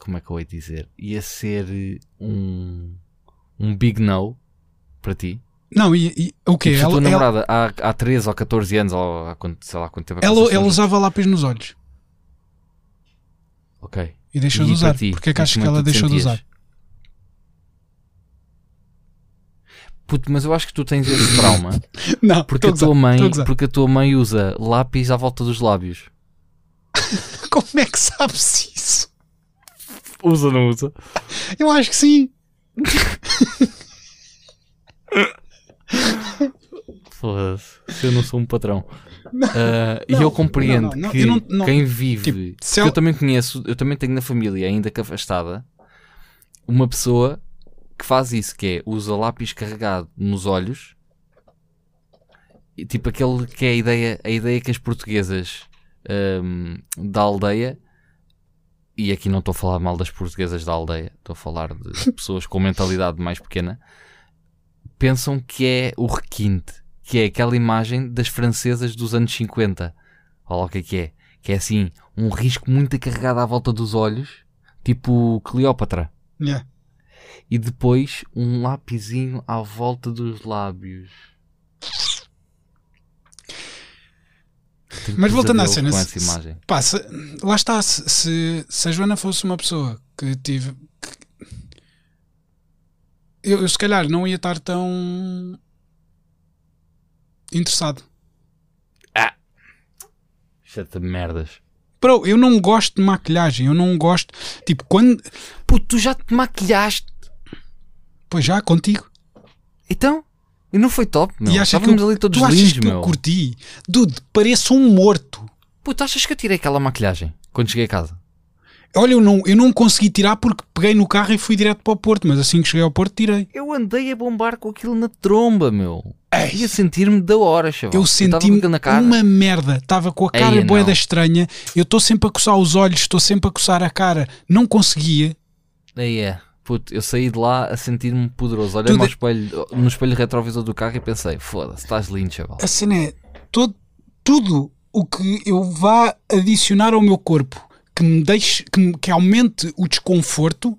Como é que eu ia dizer? Ia ser um. Um big no para ti? Não, e, e o quê? Tipo, se a tua Ela, ela, namorada há, há 13 ou 14 anos, ou há quanto, sei lá quanto tempo é que ela, ela usava lápis nos olhos? Ok. e deixou E de usar. ti? Porquê é que achas que é ela tu te deixou de sentias? usar? Puto, mas eu acho que tu tens esse trauma Não, porque a, tua mãe, porque a tua mãe usa lápis à volta dos lábios. Como é que sabes isso? Usa ou não usa? Eu acho que sim. Foda-se, se eu não sou um patrão. Ah, e Não, eu compreendo não, não, que eu não- não- quem vive, Tipo, ela- eu também conheço, eu também tenho na família, ainda que afastada, uma pessoa que faz isso, que é usa lápis carregado nos olhos, e, tipo aquele que é a ideia, a ideia que as portuguesas ahm, da aldeia, e aqui não estou a falar mal das portuguesas da aldeia, estou a falar de pessoas com mentalidade mais pequena, pensam que é o requinte, que é aquela imagem das francesas dos anos 50, ou lá o que é que é, que é assim, um risco muito carregado à volta dos olhos, tipo Cleópatra. Yeah. E depois um lapisinho à volta dos lábios. Mas voltando à cena, se-. Pá, se- lá está. Se, se, se a Joana fosse uma pessoa que tive. que- eu, eu se calhar não ia estar tão interessado. Chata de merdas. Bro, eu não gosto de maquilhagem. Eu não gosto. Tipo, quando. Puto, tu já te maquilhaste. Pois já, contigo. Então? E não foi top, meu. e achas que Estávamos eu, ali todos tu achas lindos, que eu meu. curti? Dude, pareço um morto. Puto, achas que eu tirei aquela maquilhagem quando cheguei a casa? Olha, eu não, eu não consegui tirar porque peguei no carro e fui direto para o Porto, mas assim que cheguei ao Porto tirei. Eu andei a bombar com aquilo na tromba, meu. Ei. Ia sentir-me da hora, chaval. Eu senti-me uma merda. Estava com a cara Ei, boeda não. estranha. Eu estou sempre a coçar os olhos, estou sempre a coçar a cara. Não conseguia. Aí é. Puto, eu saí de lá a sentir-me poderoso. Olhei-me ao é- espelho, no espelho retrovisor do carro e pensei: foda-se, estás lindo, chaval. A cena é todo, tudo o que eu vá adicionar ao meu corpo que me deixe, que, me- que aumente o desconforto.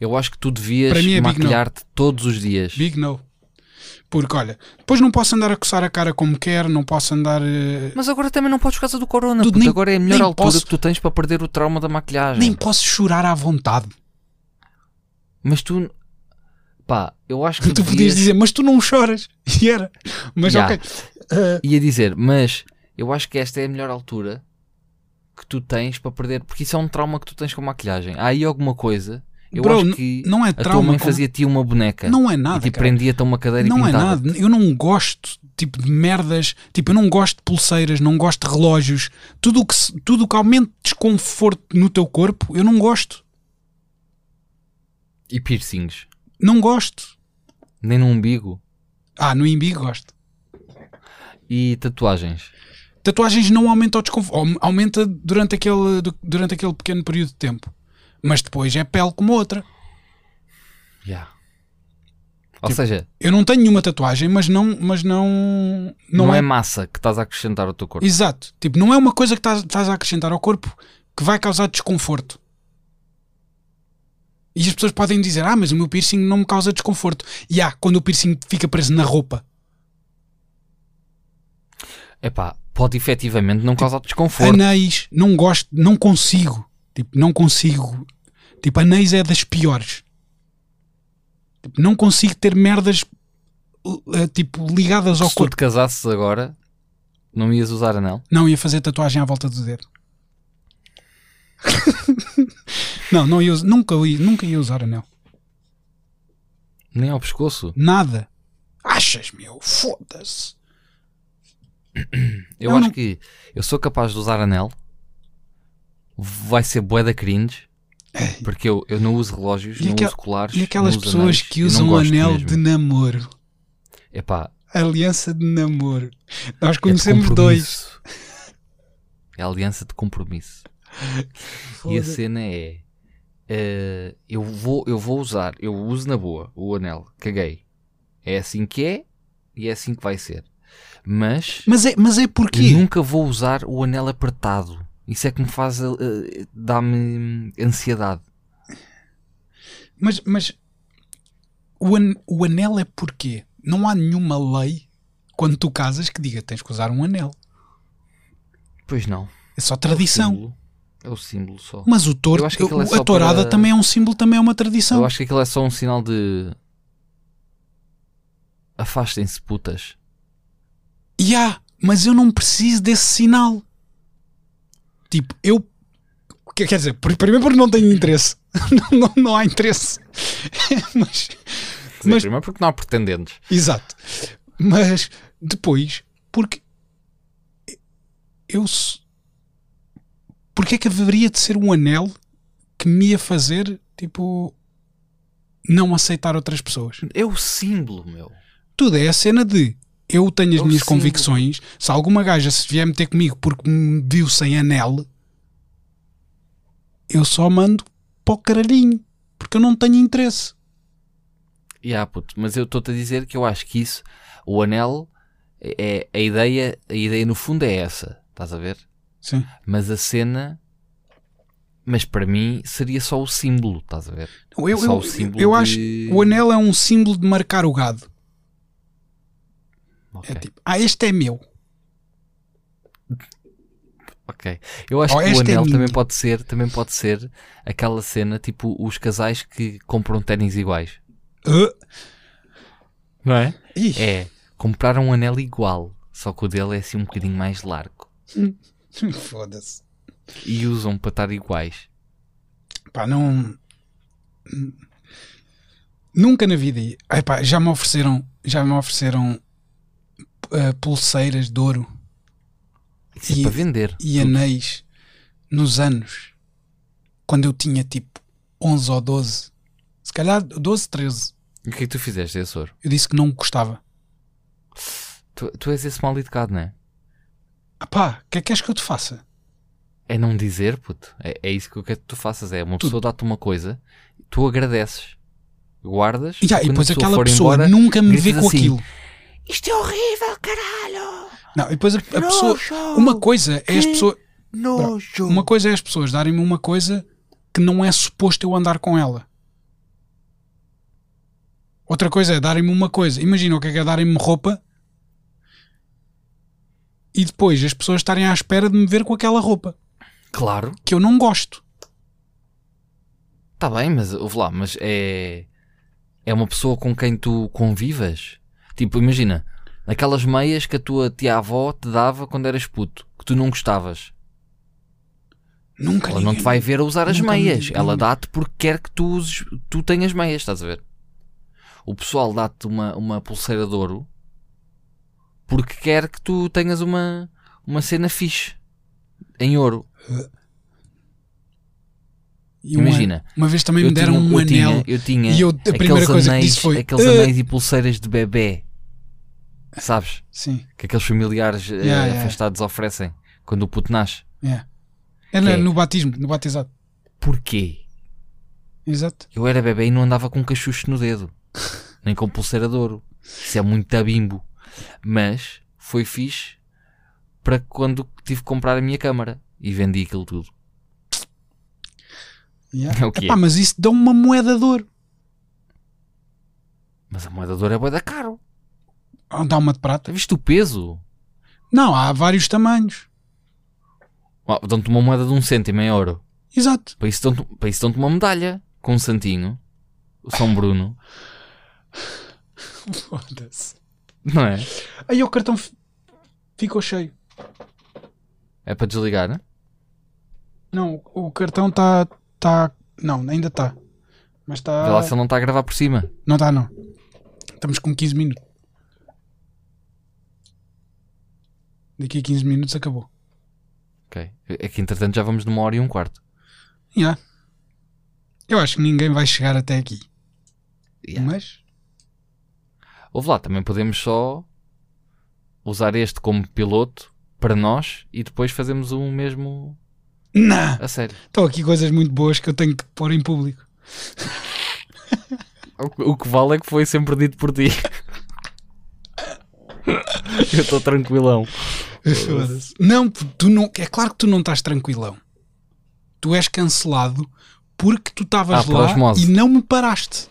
Eu acho que tu devias é maquilhar-te todos os dias. Big no. Porque olha, depois não posso andar a coçar a cara como quer, não posso andar. eh, Mas agora também não podes por causa do corona. Puto. nem- agora é a melhor altura posso- que tu tens para perder o trauma da maquilhagem. nem posso chorar à vontade. Mas tu. Pá, eu acho que Tu devias... podias dizer, mas tu não choras. E era. Mas Já. ok. Eh, Ia dizer, mas eu acho que esta é a melhor altura que tu tens para perder, porque isso é um trauma que tu tens com maquilhagem. Há aí alguma coisa. Eu Bro, acho que não é a tua trauma. mãe fazia-te uma boneca Não é e nada. te cara. prendia-te a uma cadeira Não e é pintava. nada. Eu não gosto tipo de merdas. Tipo, eu não gosto de pulseiras, não gosto de relógios. Tudo o que, tudo que aumente desconforto no teu corpo, eu não gosto. E piercings. Não gosto. Nem no umbigo. Ah, no imbigo gosto. E tatuagens. Tatuagens não aumentam o desconforto. Aumenta durante aquele, du- durante aquele pequeno período de tempo. Mas depois é pele como outra. Yeah. Ou Tipo, seja, Eu não tenho nenhuma tatuagem, mas não. Mas não, não, não, é... é. massa que estás a acrescentar ao teu corpo. Exato. Tipo, não é uma coisa que estás, estás a acrescentar ao corpo que vai causar desconforto. E as pessoas podem dizer: Ah, mas o meu piercing não me causa desconforto. E há, quando o piercing fica preso na roupa. Epá, pode efetivamente não causar desconforto. Anéis, não gosto, não consigo. Tipo, não consigo. Tipo, anéis é das piores. Tipo, não consigo ter merdas eh, tipo, ligadas ao Se tu corpo. te casasses agora, não ias usar anel? Não ia fazer tatuagem à volta do dedo. não, não ia, nunca, ia, nunca ia usar anel. Nem ao pescoço? Nada. Achas, meu? Foda-se. Eu Eu acho não- que eu sou capaz de usar anel. Vai ser bué da cringe. Porque eu, eu não uso relógios, E não aquel- uso colares. E aquelas pessoas anéis, que usam gosto anel mesmo. de namoro. Epá, Aliança de namoro. Nós é conhecemos dois. compromisso. É aliança de compromisso. E a cena é. eh, eu, vou, eu vou usar, eu uso na boa o anel, caguei. É assim que é e é assim que vai ser. Mas Mas é, mas é eu porquê? nunca vou usar o anel apertado. Isso é que me faz. eh, dá-me ansiedade. Mas, mas o, an- o anel é porquê? Não há nenhuma lei quando tu casas que diga tens que usar um anel. Pois não. É só É o tradição. símbolo. É o símbolo só. Mas o touro, é a só tourada para- também é um símbolo, também é uma tradição. Eu acho que aquilo é só um sinal de. Afastem-se, putas. E há, mas eu não preciso desse sinal. Tipo, eu. Quer dizer, primeiro porque não tenho interesse. não, não, não há interesse. mas, dizer, Mas- Primeiro porque não há pretendentes. exato. Mas depois, porque. Eu. Porque é que haveria de ser um anel que me ia fazer, tipo. Não aceitar outras pessoas? É o símbolo, meu. Tudo é a cena de eu tenho as É o minhas convicções. Se alguma gaja se vier meter comigo porque me viu sem anel, eu só mando para o caralhinho. Porque eu não tenho interesse. Yeah, puto, mas eu estou-te a dizer que eu acho que isso, o anel, é, a ideia, a ideia no fundo é essa. estás a ver? Sim. Mas a cena. Mas para mim seria só o símbolo, estás a ver? Eu, eu, eu acho que o anel é um símbolo de marcar o gado. Ok. É tipo, ah, este é meu. ok. Eu acho Oh, que o é anel minha. também pode ser, também pode ser aquela cena tipo os casais que compram ténis iguais. Uh, Não é? ih, É comprar um anel igual, só que o dele é assim um bocadinho mais largo. Foda-se. E usam para estar iguais. Pá, não. Nunca na vida. Ai, pá, já me ofereceram. Já me ofereceram uh, pulseiras de ouro Isso é E- para vender. e anéis nos anos. Quando eu tinha tipo 11 ou 12. Se calhar 12, 13. E o que é que tu fizeste, esse ouro? Eu disse que não gostava. Tu, tu és esse mal educado, não é? Ah pá, o que é que queres que eu te faça? É não dizer, puto. É, é isso que eu quero que tu faças. É uma Tu- pessoa dá-te uma coisa, tu agradeces, guardas. E, já, e quando a depois aquela for pessoa embora, nunca me vê gritas com assim, aquilo. Isto é horrível, caralho! Não, e depois a, a pessoa. Uma coisa é as pessoas. Nojo! Uma coisa é as pessoas darem-me uma coisa que não é suposto eu andar com ela. Outra coisa é darem-me uma coisa. Imagina o que é que é darem-me roupa e depois as pessoas estarem à espera de me ver com aquela roupa Claro, que eu não gosto. está bem, mas ouve lá, mas é. É uma pessoa com quem tu convivas? Tipo, imagina, aquelas meias que a tua tia-avó te dava quando eras puto, que tu não gostavas. Nunca Ela não ninguém- te vai ver a usar as meias. diga- Ela dá-te porque quer que tu uses, tu tenhas meias, estás a ver? O pessoal dá-te uma, uma pulseira de ouro porque quer que tu tenhas uma, uma cena fixe em ouro. E uma- Imagina, Uma, vez também me deram tinha, um eu tinha, anel. eu tinha e eu- a primeira coisa que anéis, disse foi, aqueles "Ah." anéis e pulseiras de bebê. Sabes? Sim, Que aqueles familiares eh, Yeah, yeah. afastados oferecem quando o puto nasce. é. É Que no batismo, no batizado. Porquê? Exato. Eu era bebê e não andava com cachucho no dedo, nem com pulseira de ouro. Isso é muito bimbo. Mas foi fixe para quando tive que comprar a minha câmara e vendi aquilo tudo. Yeah. É o quê? Epá, mas isso dá uma moeda de ouro. Mas a moeda de ouro é bué da caro. Ou dá uma de prata. Viste o peso? Não, há vários tamanhos. Oh, Dão-te uma moeda de um cêntimo em ouro. Exato. Para isso dão-te para isso dão-te uma medalha com um santinho. O São Bruno. Foda-se. Não é? Aí o cartão fi- ficou cheio. É para desligar, né? Não, o cartão está. Tá... Não, ainda está. Mas Vê lá se está. ele não está a gravar por cima. Não está, não. Estamos com 15 minutos. Daqui a 15 minutos acabou. Ok. É que entretanto já vamos numa hora e um quarto. Já. Eu acho que ninguém vai chegar até aqui. Yeah. Mas. Ouve lá, também podemos só usar este como piloto para nós e depois fazemos o mesmo Não! a sério. Estão aqui coisas muito boas que eu tenho que pôr em público. O, que- vale é que foi sempre dito por ti. Eu estou tranquilão. Não, tu não, é claro que tu não estás tranquilão. Tu és cancelado porque tu estavas Ah, lá osmose. e não me paraste.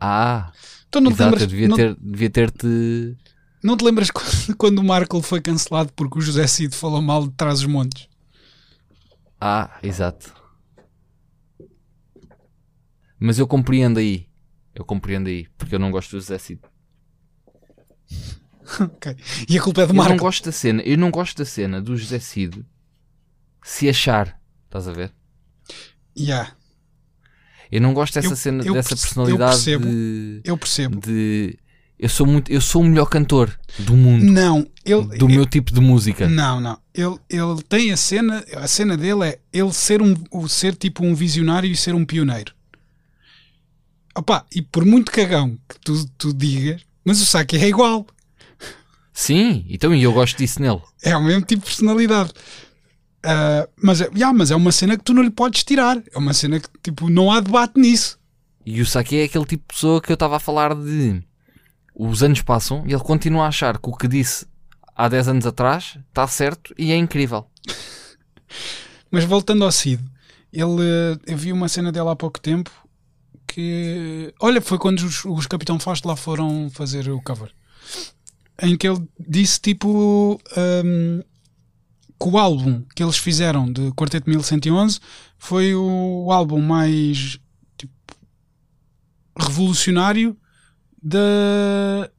Ah, Tu não te exato, lembras, eu devia não, ter- devia ter-te. Não te lembras quando, quando o Marco foi cancelado porque o José Cid falou mal de trás os montes? Ah, exato. Mas eu compreendo aí. Eu compreendo aí, porque eu não gosto do Zé Cid. Ok. E a culpa é do Eu não Marco. gosto da cena, eu não gosto da cena do José Cid se achar. Estás a ver? Yeah, Eu não gosto dessa Eu- cena, eu dessa perce- eu personalidade percebo. de, eu percebo. de- eu sou muito, eu sou o melhor cantor do mundo, Não, ele, do meu tipo de música. Não, não. Ele, ele tem a cena, a cena dele é ele ser um ser tipo um visionário e ser um pioneiro. Opa, e por muito cagão que tu, tu digas, mas o Saki é igual. Sim, então e eu gosto disso nele. É o mesmo tipo de personalidade. Ah, mas, é, yeah, mas é uma cena que tu não lhe podes tirar. É uma cena que tipo, não há debate nisso. E o Saki é aquele tipo de pessoa que eu estava a falar de os anos passam e ele continua a achar que o que disse há 10 anos atrás, está certo e é incrível. Mas voltando ao Cid, ele, eu vi uma cena dele há pouco tempo que. Olha, foi quando os, os Capitão Fausto lá foram fazer o cover. Em que ele disse tipo. hum, que o álbum que eles fizeram de Quarteto 1111 foi o álbum mais tipo, revolucionário da,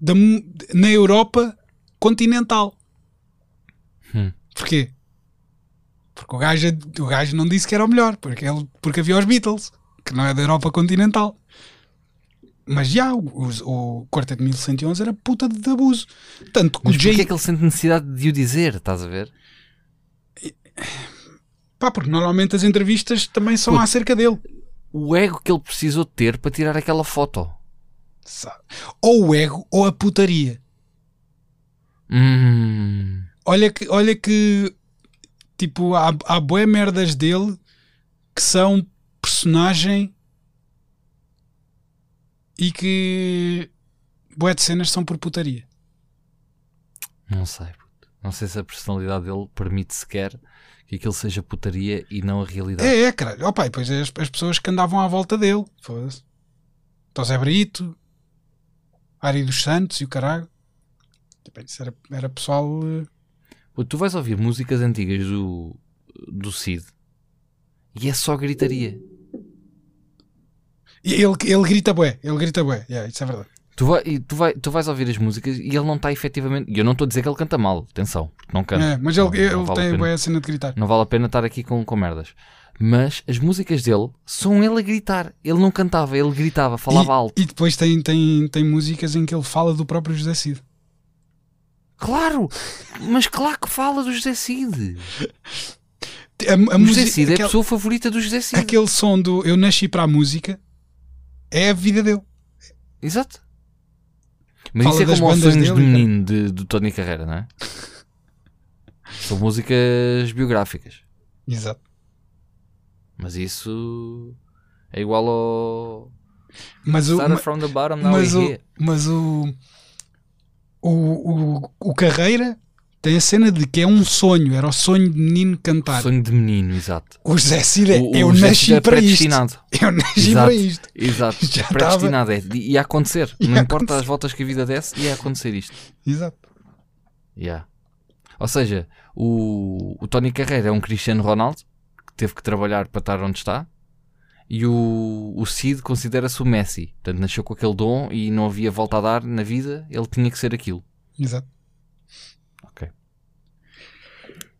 da na Europa continental. Hum. Porquê? Porque o gajo, o gajo não disse que era o melhor, porque, ele, porque havia os Beatles, que não é da Europa continental. Mas já, o, o, Quarteto 1111 era puta de abuso. Tanto que Mas o Jay. é que ele sente necessidade de o dizer? Estás a ver? Pá, porque normalmente as entrevistas também são Puto. acerca dele. O ego que ele precisou ter para tirar aquela foto. Sabe? Ou o ego ou a putaria. Hum. Olha que, olha que tipo, há, há boé merdas dele que são personagem e que boé de cenas são por putaria. Não sei. puto. Não sei se a personalidade dele permite sequer que aquilo seja putaria e não a realidade. É, é, caralho. Opa, e depois é as, as pessoas que andavam à volta dele. Foda-se. Zé Brito, Ari dos Santos e o caralho. Tipo, isso era, era pessoal. eh, Puto, Tu vais ouvir músicas antigas do, do Cid e é só gritaria. e Ele, ele grita bué, ele grita bué. Yeah, isso é verdade. Tu, vai, tu, vai, tu vais ouvir as músicas e ele não está efetivamente. E eu não estou a dizer que ele canta mal, atenção, porque não canta. É, mas ele, Não- ele não vale tem bué a cena de gritar. Não vale a pena estar aqui com, com merdas. Mas as músicas dele são ele a gritar. Ele não cantava, ele gritava, falava e, alto. E depois tem, tem, tem músicas em que ele fala do próprio José Cid. Claro! Mas claro que fala do José Cid. A, a O José Cid é a pessoa favorita do José Cid. aquele som do Eu Nasci para a Música é a vida dele. Exato. Mas Fala isso é como os sonhos de dele, cara. menino de, do Tony Carreira, não é? São músicas biográficas. Exato. Mas isso é igual ao Mas o, ma- from the bottom, now mas, o, mas o, o, o, o Carreira tem a cena de que é um sonho, era o sonho de menino cantar. Sonho de menino, exato. O José Cid é, O- o eu José nasci Cid é para isto. Eu nasci Exato. para isto. Exato. Já predestinado é. Ia acontecer. Ia não importa acontecer. as voltas que a vida desse, ia acontecer isto. Exato. Yeah. Ou seja, o, o Tony Carreira é um Cristiano Ronaldo teve que trabalhar para estar onde está. E o, o Cid considera-se o Messi. Portanto, nasceu com aquele dom e não havia volta a dar na vida, ele tinha que ser aquilo. Exato. Ok.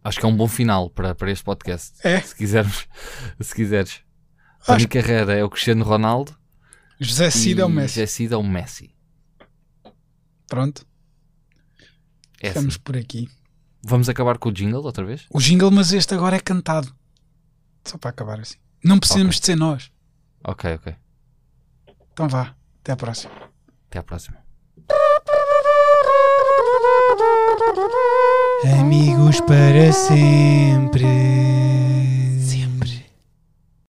Acho que é um bom final para, para este podcast. É. Se quisermos, se quiseres. Tony Acho Carreira é o Cristiano Ronaldo. José Cid é o Messi. José Cid é o Messi. Pronto, É assim. ficamos por aqui. Vamos acabar com o jingle outra vez? O jingle, mas este agora é cantado. Só para acabar assim. Não precisamos Ok. de ser nós. Ok, ok. Então vá. Até à próxima. Até à próxima. Amigos para sempre.